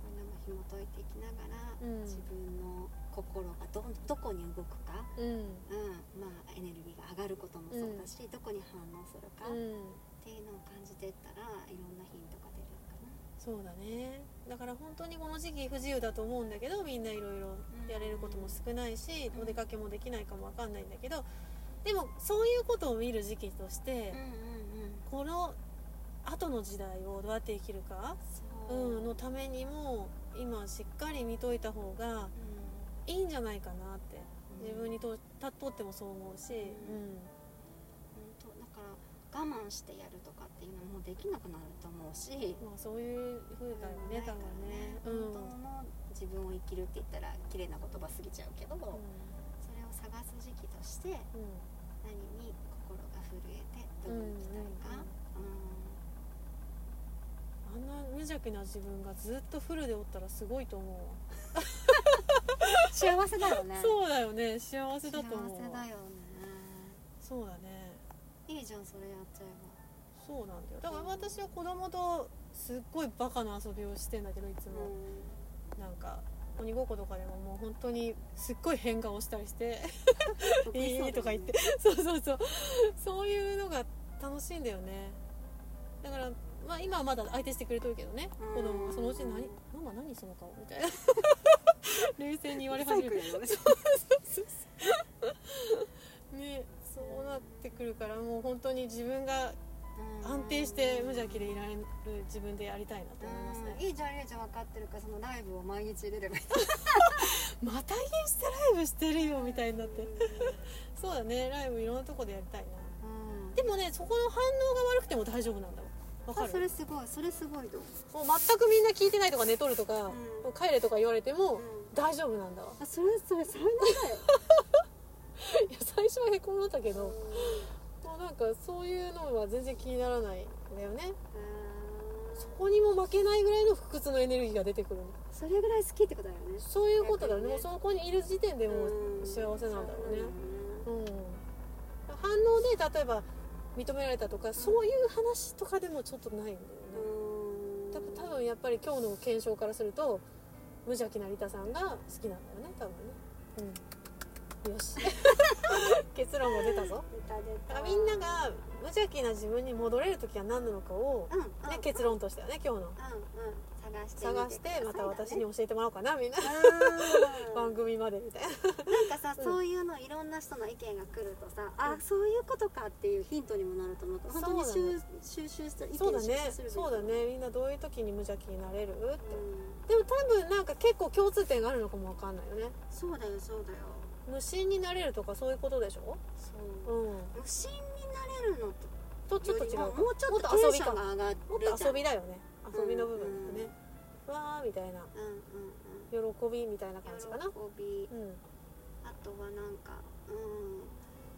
そういうのも紐解いていきながら、うん。自分の心がどどこに動くか、うん。うん。まあ、エネルギーが上がることもそうだし、どこに反応するか、っうん。ていうのを感じていったらいろんなヒントが出るかな。そうだねだから本当にこの時期不自由だと思うんだけどみんないろいろやれることも少ないし、うん。お出かけもできないかもわかんないんだけどでもそういうことを見る時期として、うんうんうん。この後の時代をどうやって生きるか、そう。うん、のためにも今しっかり見といた方がいいんじゃないかなって自分にとたとってもそう思うし、うん。本当だから我慢してやるとかっていうのもできなくなると思うし、まあ、そういう風だよね多分ね、うん、本当の自分を生きるって言ったら綺麗な言葉過ぎちゃうけど、それを探す時期としてうん。何に心が震えてどこに行きたいか、あんな無邪気な自分がずっとフルでおったらすごいと思うわ。幸せだよね。そうだよね。幸せだと思うわ。幸せだよね。そうだねいいじゃんそれやっちゃえそうなんだよ。だから私は子供とすっごいバカな遊びをしてんだけどいつば、も、なんか鬼ごっことかでももう本当にすっごい変顔したりして「うんいい」とか言って。そうそうそう。そういうのが楽しいんだよね。だからまあ今はまだ相手してくれとるけどね。うん。子供がそのうちに何「ママ何その顔」みたいな。冷静に言われ始めてるねそうなってくるからもう本当に自分が安定して無邪気でいられる自分でやりたいなと思いますね。いいじゃんいいじゃん分かってるからそのライブを毎日出ればいいまたインスタライブしてるよみたいになって。そうだね。ライブいろんなとこでやりたいな。うん。でもねそこの反応が悪くても大丈夫なんだわ。わかあそるれすごい。それすごいと思う。もう全くみんな聞いてないとか寝とるとか、う帰れとか言われてもうん大丈夫なんだわあそれそれ才能だよいや最初はへこんだったけどもうなんかそういうのは全然気にならないんだよね。そこにも負けないぐらいの不屈のエネルギーが出てくるの。それぐらい好きってことだよね。そういうことだよね。ね。もうそこにいる時点でもううん。幸せなんだろうね。ううん。反応で例えば認められたとかそういう話とかでもちょっとないんだよね。ん。多分多分やっぱり今日の検証からすると無邪気なリタさんが好きなんだよね多分ね。うんよし。結論も出たぞ。みんなが無邪気な自分に戻れる時は何なのかを、うんうん。ね、結論としてはね今日の。うんうん。探して探してまた私にうん教えてもらおうかなみんな。番組までみたいな。なんかさ、うん。そういうのいろんな人の意見が来るとさ、あそういうことかっていうヒントにもなると思う本当に収収集する意見そうだね。そうだね。みんなどういう時に無邪気になれる？って。うん。でも多分なんか結構共通点があるのかもわかんないよね。そうだよそうだよ無心になれるとかそういうことでしょ？そう。うん。無心になれるのとちょっと違うか。もうちょっと遊びかテンションが上がるもっと遊びだよね。遊びの部分うん。だね、わーみたいな。うんうん喜びみたいな感じかな。喜び。うん。あとはなんかうん。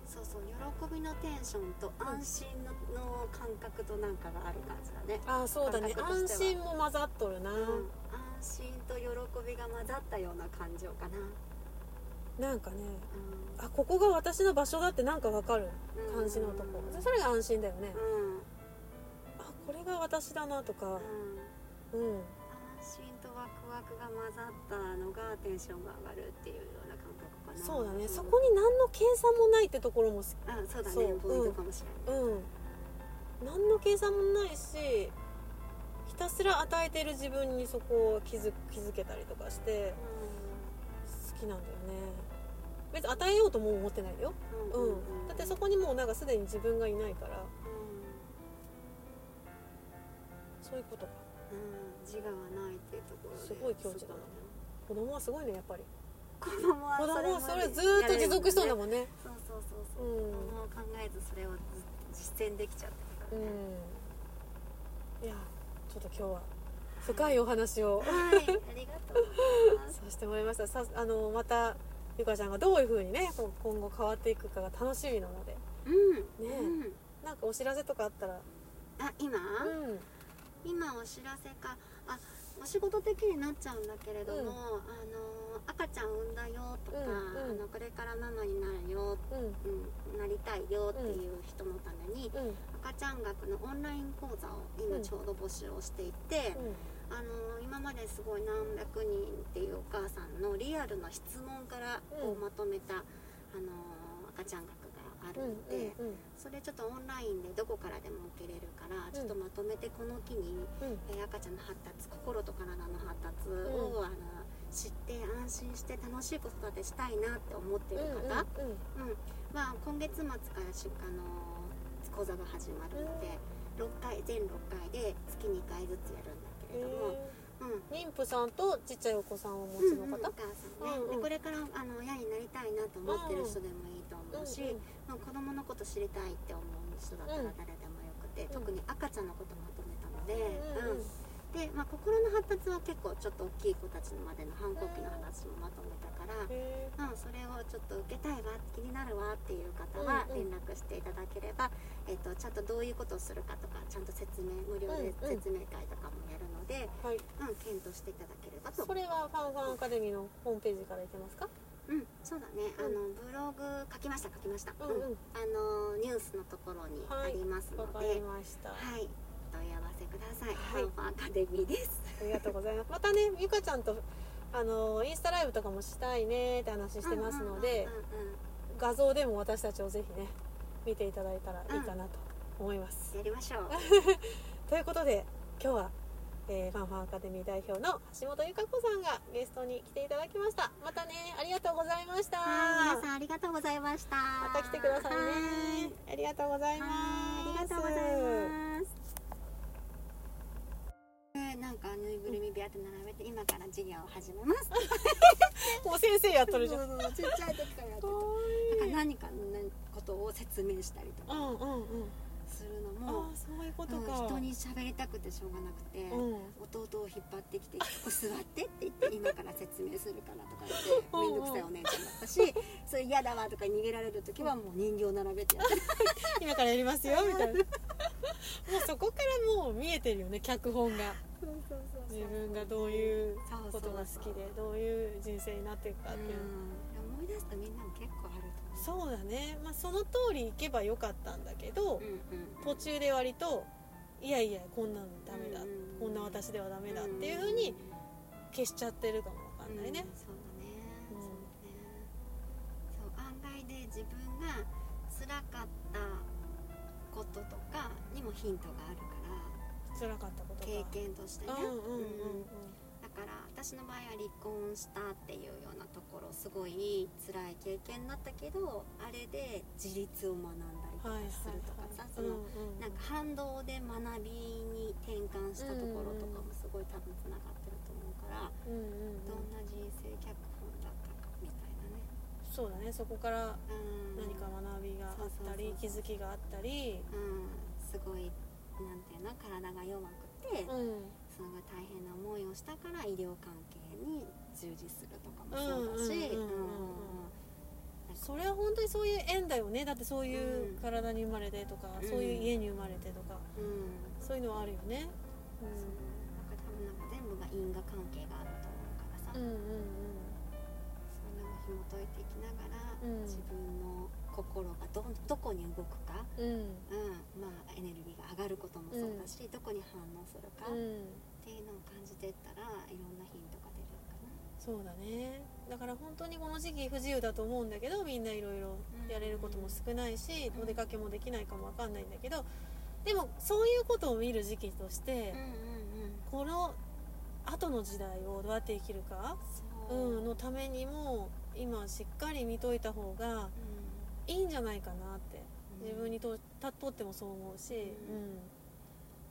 そうそう喜びのテンションと安心の,、の感覚となんかがある感じだね、ああそうだね。安心も混ざっとるな、うん、安心と喜びが混ざったような感情かな、なんかねうあここが私の場所だってなんかわかる。ん感じのとこ。うん。それが安心だよね。うん。あこれが私だなとか。うん。うん。安心とワクワクが混ざったのがテンションが上がるっていうような感覚かな。そうだね、ん。そこに何の計算もないってところもうんそうだね。ポイントかもしれない、うん。何の計算もないしひたすら与えてる自分にそこを気づ気づけたりとかして好きなんだよね別に与えようとも思ってないよ。うん。うん。だってそこにもうなんかすでに自分がいないから。そういうことか。うん。自我はないっていうところで。すごい境地だな。子供はすごいねやっぱり。子供は子供はそそれれずーっと持続しとんだんもんね。そうそうそうそう。う、ん子供を考えずそれをず実践できちゃってるから。うね、ん。いやちょっと今日は深いお話を。はいありがとうございます。させてもらいました。さあのまたゆかちゃんがどういう風にね今後変わっていくかが楽しみなので。うん。ねうん。なんかお知らせとかあったら。あ今、うん。今お知らせか。あお仕事的になっちゃうんだけれども、うん。あの赤ちゃん産んだよとか、うんうん。あのこれからママになるよ、うん。うん、なりたいよっていう人のために、うん。赤ちゃん学のオンライン講座を今ちょうど募集をしていて、あの今まですごい何百人っていうお母さんのリアルな質問からこううんまとめた、あの赤ちゃん学があるうんので、うん。それちょっとオンラインでどこからでも受けれるからちょっとまとめてこの機に、うん。えー赤ちゃんの発達心と体の発達を、あの知って安心して楽しい子育てしたいなって思ってる方、うんうんまあ、今月末からしあの講座が始まるので、6回全6回で月2回ずつやるけれども、うん。妊婦さんとちっちゃいお子さんをお持ちのうんうん。お方母さんね、うんうん。でこれからあの親になりたいなと思ってる人でもいいと思うし、うんうん。まあ、子供のこと知りたいって思う人だったらうん誰でもよくて、ん。特に赤ちゃんのことまとめたので、うんうん。うんで、まあ、心の発達は結構ちょっと大きい子たちのまでの反抗期の話もまとめたから、へうん、それをちょっと受けたいわ気になるわっていう方はうんうん。連絡していただければ、えっとちゃんとどういうことをするかとかちゃんと説明無料でうんうん。説明会とかもやるので、ーはい。うん検討していただければと。それはファンファンアカデミーのホームページからいけますか？うんそうだね、うん。あのブログ書きました書きました、うん。うんあのニュースのところにありますので、りました。はい、お問い合わせください。はいファンファンアカデミーです。ありがとうございますまたねゆかちゃんとあのインスタライブとかもしたいねって話してますのでうんうんうんうん画像でも私たちをぜひね見ていただいたらいいかなと思います、やりましょう。ということで今日は、えーファンファンアカデミー代表の橋本由香子さんがゲストに来ていただきましたまたねありがとうございましたはい、皆さんありがとうございました。また来てくださいねありがとうございはい。ますはいありがとうございます。えーなんかぬいぐるみビャって並べて今から授業を始めます。もう先生やっとるじゃん。そうそうちっちゃい時からやってて。なんか何かのことを説明したりとかうんうんうん。するのあも、あそういうことうんか、人に喋りたくてしょうがなくて。うん。弟を引っ張ってきて「ここ座って」って言って 今から説明するからとか言ってうんうん。面倒くさいお姉ちゃんだったしそれ嫌だわとか逃げられる時はもう人形並べてやって。今からやりますよみたいな。もうそこからもう見えてるよね脚本が自分がどういうことが好きでどういう人生になっていくかうんっていう。思い出すとみんなも結構あると思そうだね、まあ、その通り行けばよかったんだけど、ううんうん。途中で割といやいやこんなんダメだ、うんうんこんな私ではダメだっていうふうに消しちゃってるかもわかんないね、うんそうだね、うん。そうね。そう案外で自分が辛かったこととかにもヒントがあるから辛かったことか経験としてね、だから私の場合は離婚したっていうようなところすごい辛い経験だったけどあれで自立を学んだりとかするとかさ、はいその、なんか反動で学びに転換したところとかもすごい多分つながってると思うから、どんな人生脚本だったかみたいなね、そうだね。そこからうん、何か学びがあったり気づきがあったり。うん。すごいなんていうの体が弱くて、うん。すごい大変な思いをしたから医療関係に従事するとかもそうだしそれは本当にそういう縁だよねだってそういううん。体に生まれてとか、うん。そういう家に生まれてとかうん。そういうのはあるよね。そう。なんか多分なんか全部が因果関係があると思うからさ、うんうんうん。そういうのを紐解いていきながら、うん。自分の心がどどこに動くか、うん。うん。まあ、エネルギーが上がることもそうだし、どこに反応するか、っうん。ていうのを感じていったらいろんなヒントが出るかな。そうだね。だから本当にこの時期不自由だと思うんだけどみんないろいろやれることも少ないし、うん。お出かけもできないかもわかんないんだけどでもそういうことを見る時期として、うんうんうん。この後の時代をどうやって生きるか、そう。うん、のためにも今しっかり見といた方がいいんじゃないかなって。自分にとたとってもそう思うし、うん。うん。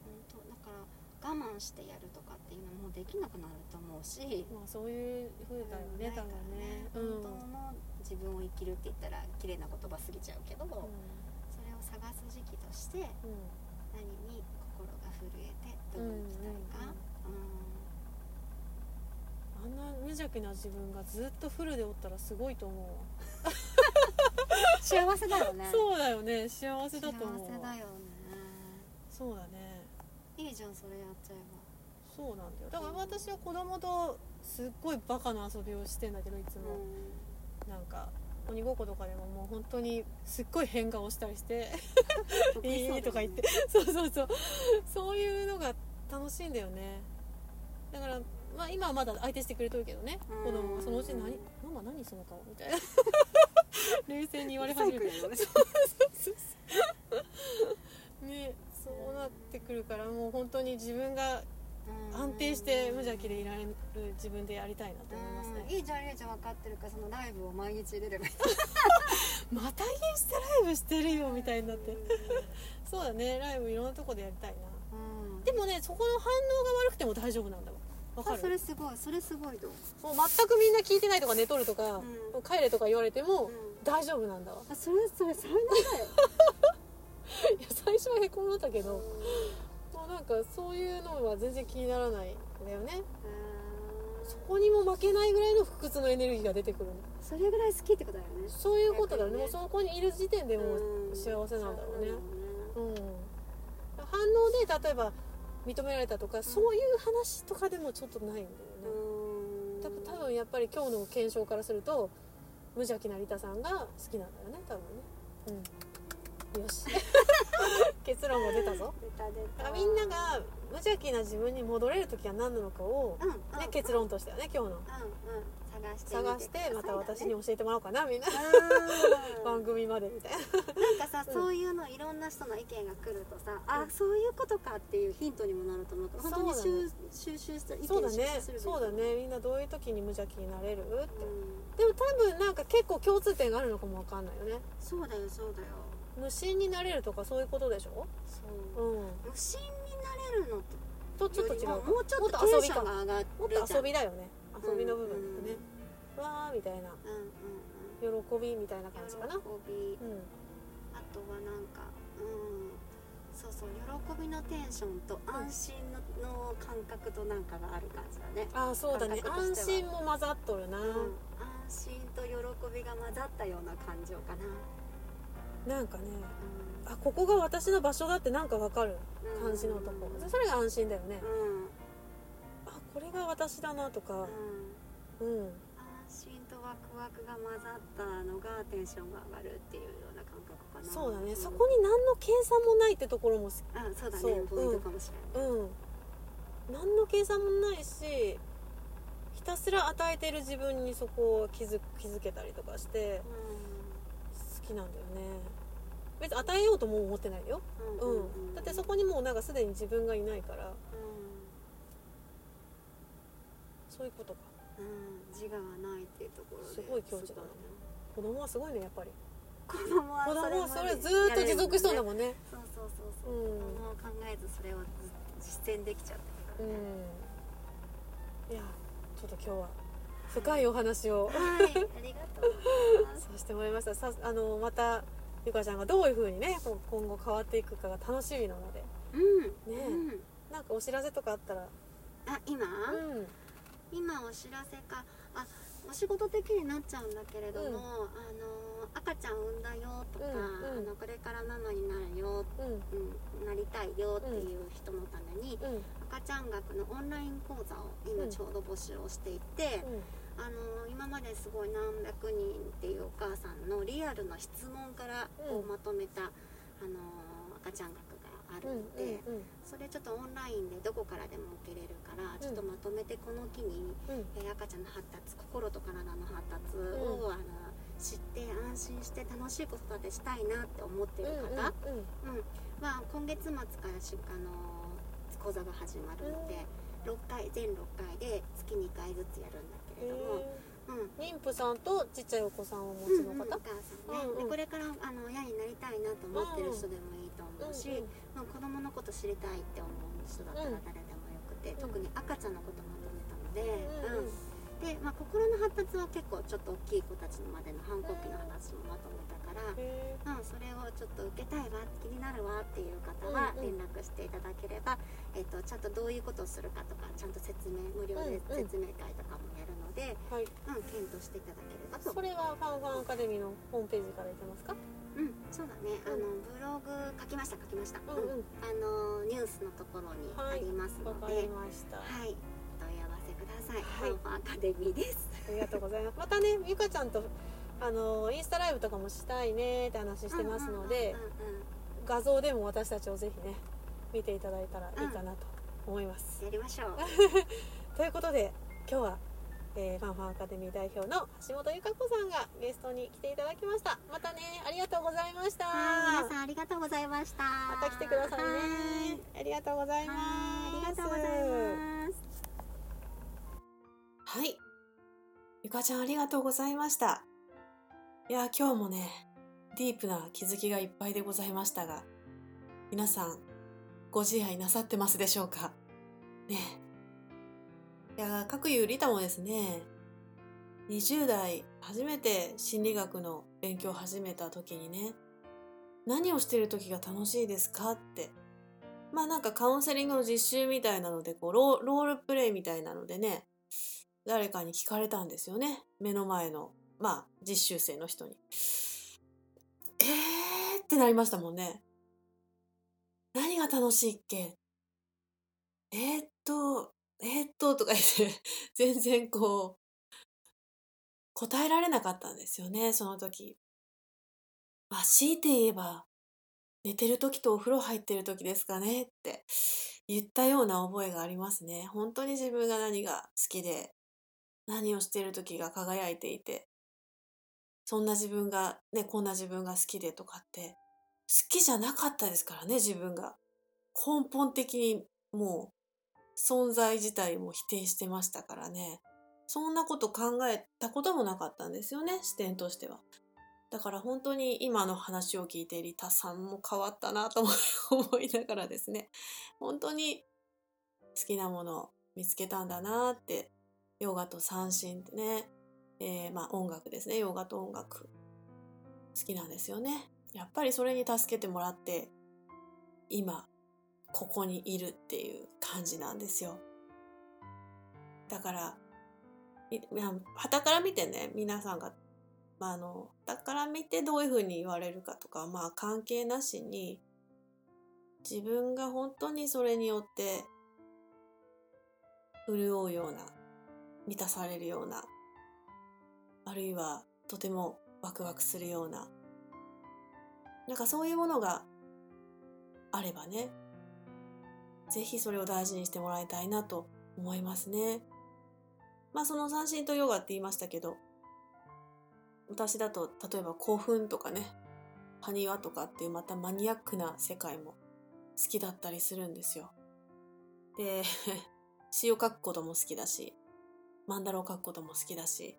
本当だから我慢してやるとかっていうのもできなくなると思うし。まあ、そういう風だよね、多分ね。うん。本当の自分を生きるって言ったら綺麗な言葉すぎちゃうけど、それを探す時期としてうん。何に心が震えてどう生きたいか、あんな無邪気な自分がずっとフルでおったらすごいと思うわ 幸せだよね。そうだよね。幸せだと思う。幸せだよね。そうだね。いいじゃんそれやっちゃえそうなんだよだから私は子供とすっごいバカな遊びをしてんだけどいつば、も、なんか鬼ごっことかでももう本当にすっごい変顔したりして「うんいい」とか言って。そうそうそう。そういうのが楽しいんだよね。だからまあ今はまだ相手してくれとるけどね。うん。子供がそのうちに何「ママ何その顔」みたいな 冷静に言われサ始めてイクルよね ねそうなってくるからもう本当に自分がうん。安定して無邪気でいられる自分でやりたいなと思いますね。うん。いいじゃんいいじゃん分かってるからそのライブを毎日入れればいい。またインスタライブしてるよみたいになって。そうだね。ライブいろんなとこでやりたいな。うん。でもねそこの反応が悪くても大丈夫なんだわ。わかあるそれすごいそれすごいと思もう全くみんな聞いてないとか寝とるとか、うん。帰れとか言われてもう、大丈夫なんだわ。あそれそれ才能だよいや最初はへこんだったけどもうなんかそういうのは全然気にならないんだよね。うんそこにも負けないぐらいの不屈のエネルギーが出てくるの。それぐらい好きってことだよね。そういうことだよね。ねもうそこにいる時点でもううん。幸せなんだろうね。そううん。反応で例えば認められたとか、そういう話とかでもちょっとないんだよね、多分多分やっぱり今日の検証からすると無邪気なリタさんが好きなんだよね多分ね。うん。よし。結論が出たぞ。出た出た。あみんなが無邪気な自分に戻れる時は何なのかを、うんうん。ね、結論としてはね今日の。うんうん探して探してまた私にうん教えてもらおうかなみんな。番組までみたいな。なんかさ、うん。そういうのいろんな人の意見が来るとさ、あそういうことかっていうヒントにもなると思うから本当にそうだね。収収集した意見収集するそうだね。みんなどういう時に無邪気になれる？って。うん。でも多分なんか結構共通点があるのかもわかんないよね。そうだよそうだよ。無心になれるとかそういうことでしょ？そう。うん。無心になれるのとちょっと違うか。ももうちょっとテンションが上がるもっと遊びだよね遊びの部分うんだよね、わーみたいな。うんうん喜びみたいな感じかな。喜び。うんあとはなんかうん。そうそう喜びのテンションと安心の,、の感覚となんかがある感じだね、ああそうだね。安心も混ざっとるな、うん、安心と喜びが混ざったような感情かな、なんかねうあここが私の場所だってなんかわかるん感じのとこ。それが安心だよね。うん、あこれが私だなとか。うん。うん。安心とワクワクが混ざったのがテンションが上がるっていうような感覚かな。そうだね、ん。そこに何の計算もないってところもあそうだね。ポイントかもしれない、うん。何の計算もないしひたすら与えてる自分にそこを気づ気づけたりとかして好きなんだよね。別に与えようとも思ってないよ、うん。うん。だってそこにもうなんかすでに自分がいないからそういうことか。うん、うん、自我がないっていうところで。すごい境地だな。子供はすごいねやっぱり。子供は子供はそれずーっと持続しそうだんもんね。そうそうそうそう、うん。子供を考えずそれをず実践できちゃってるうんいやちょっと今日は深いお話を。から、はいありがとうございます。させてもらいました。さあのまたゆかちゃんがどういう風にね今後変わっていくかが楽しみなので。うんね。うん。なんかお知らせとかあったら。あ今、うん今お知らせか。あお仕事的になっちゃうんだけれども、うん。あの赤ちゃん産んだよとか、うんうん。あのこれからママになるよ、うん。うん、なりたいよっていう人のために、うん。赤ちゃん学のオンライン講座を今うんちょうど募集をしていて、あの今まですごい何百人っていうお母さんのリアルな質問からうん。をまとめた、あの赤ちゃん学があるうんので、うんそれちょっとオンラインでどこからでも受けれるからちょっとまとめてこの機に、うん。えー赤ちゃんの発達心と体の発達を、うん。あの知って安心して楽しい子育てしたいなって思ってるうん方、うん。うん。まあ、今月末からしあの講座が始まるので、6回全6回で月2回ずつやるんだけれども、うん。妊婦さんとちっちゃいお子さんをお持ちのうんうんお方母さんね、うんうん。でこれからあの親になりたいなと思ってる人でもい思うし、うんうん。まあ、子供のこと知りたいって思う人だったら誰でもよくて、うん。特に赤ちゃんのことまとめたので、うんうん。うん。で、まあ、心の発達は結構ちょっと大きい子たちのまでの反抗期の話もまとめたから、へうん、それをちょっと受けたいわ気になるわっていう方は連絡していただければ、えっとちゃんとどういうことをするかとかちゃんと説明無料で説明会とかもやるので、ーはい。うん検討していただければと。それはファンファンアカデミーのホームページから言ってますか？うん、そうだね。あのブログ書きました書きました。うんうん。あのニュースのところにありますのわかで、りました。はい、お問い合わせください。はい。ファンファンアカデミーです。ありがとうございます。またねゆかちゃんとあのインスタライブとかもしたいねって話してますのでうんうんうんうん。画像でも私たちをぜひね見ていただいたらいいかなと思います、やりましょう。ということで今日は、えーファンファンアカデミー代表の橋本由香子さんがゲストに来ていただきましたまたねありがとうございましたはい、皆さんありがとうございました。また来てくださいはいねありがとうございますはい、ありがとうございます。はい。ゆかちゃんありがとうございました。いや、今日もね、ディープな気づきがいっぱいでございましたが、皆さん、ご自愛なさってますでしょうか？ねえ。いや、各有リタもですね、20代初めて心理学の勉強を始めた時にね、何をしてる時が楽しいですかってまあなんかカウンセリングの実習みたいなのでこうロールプレイみたいなのでね誰かに聞かれたんですよね目の前のまあ実習生の人に。えーってなりましたもんね。何が楽しいっけ？えー、っと、えー、っと、とか言って 全然こう、答えられなかったんですよね、その時。まあ、強いて言えば、寝てる時とお風呂入ってる時ですかねって言ったような覚えがありますね。本当に自分が何が好きで、何をしてる時が輝いていて、そんな自分が、ね、こんな自分が好きでとかって、好きじゃなかったですからね、自分が。根本的にもう、存在自体も否定してましたからね。そんなこと考えたこともなかったんですよね、視点としては。だから本当に今の話を聞いてリタさんも変わったなと思いながらですね、本当に好きなものを見つけたんだなって、ヨガと三振ってね、えー、まあ音楽ですね。洋画と音楽。好きなんですよね。やっぱりそれに助けてもらって、今、ここにいるっていう感じなんですよ。だから、はたから見てね、皆さんが、まあ、あの、だから見てどういうふうに言われるかとか、まあ関係なしに、自分が本当にそれによって潤うような、満たされるようなあるいはとてもワクワクするようななんかそういうものがあればねぜひそれを大事にしてもらいたいなと思いますね。まあその三振とヨガって言いましたけど私だと例えば興奮とかね埴輪とかっていうまたマニアックな世界も好きだったりするんですよ。で詩を書くことも好きだしマンダラを書くことも好きだし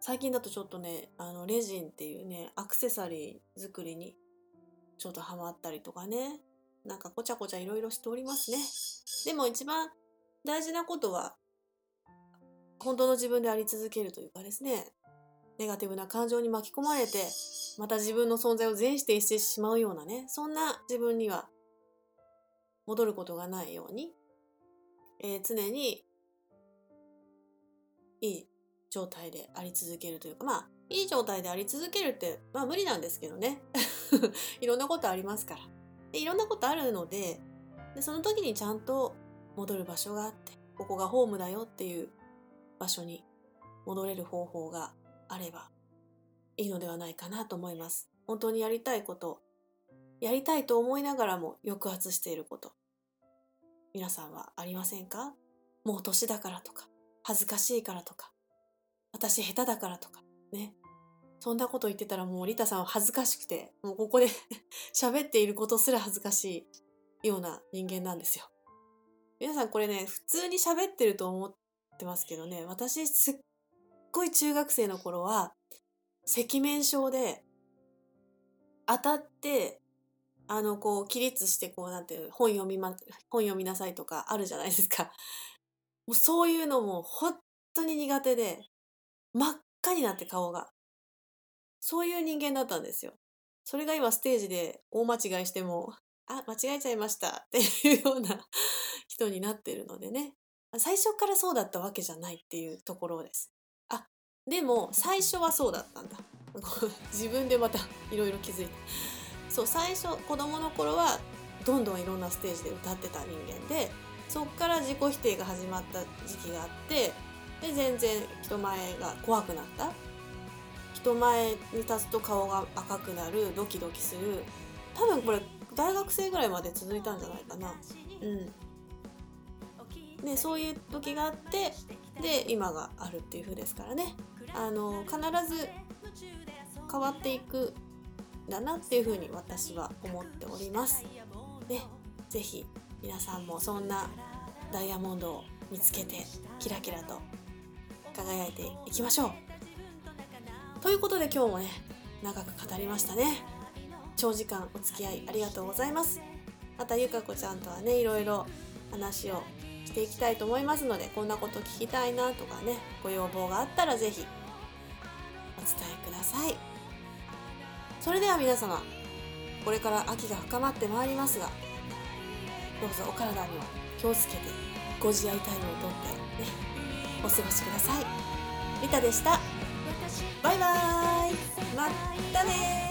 最近だとちょっとね、あの、レジンっていうね、アクセサリー作りにちょっとハマったりとかね、なんかこちゃこちゃいろいろしておりますね。でも一番大事なことは、本当の自分であり続けるというかですね、ネガティブな感情に巻き込まれて、また自分の存在を全否定してしまうようなね、そんな自分には戻ることがないように、えー、常にいい状態であり続けるというか、まあ、いい状態であり続けるって、まあ無理なんですけどね。いろんなことありますから。でいろんなことあるのでで、その時にちゃんと戻る場所があって、ここがホームだよっていう場所に戻れる方法があればいいのではないかなと思います。本当にやりたいこと、やりたいと思いながらも抑圧していること、皆さんはありませんか？もう年だからとか、恥ずかしいからとか、私下手だからとか、ね。そんなこと言ってたらもうリタさんは恥ずかしくて、もうここで 喋っていることすら恥ずかしいような人間なんですよ。皆さんこれね、普通に喋ってると思ってますけどね、私すっごい中学生の頃は、赤面症で、当たって、あの、こう、起立して、こう、なんていう、本読みま、本読みなさいとかあるじゃないですか。もうそういうのも本当に苦手で、真っ赤になって顔が。そういう人間だったんですよ。それが今ステージで大間違いしても、あ、間違えちゃいましたっていうような 人になってるのでね。最初からそうだったわけじゃないっていうところです。あ、でも最初はそうだったんだ。自分でまたいろいろ気づいて。そう、最初子供の頃はどんどんいろんなステージで歌ってた人間で、そっから自己否定が始まった時期があって、で全然人前が怖くなった人前に立つと顔が赤くなるドキドキする。多分これ大学生ぐらいまで続いたんじゃないかな。うん。ねそういう時があってで今があるっていう風ですからね。あの必ず変わっていくんだなっていう風に私は思っております。ね是非皆さんもそんなダイヤモンドを見つけてキラキラと輝いていきましょう。ということで今日もね長く語りましたね。長時間お付き合いありがとうございます。またゆかこちゃんとはねいろいろ話をしていきたいと思いますのでこんなこと聞きたいなとかねご要望があったら是非お伝えください。それでは皆様これから秋が深まってまいりますがどうぞお体には気をつけてご自愛タイムをとってねお過ごしください。リタでした。バイバイ。またね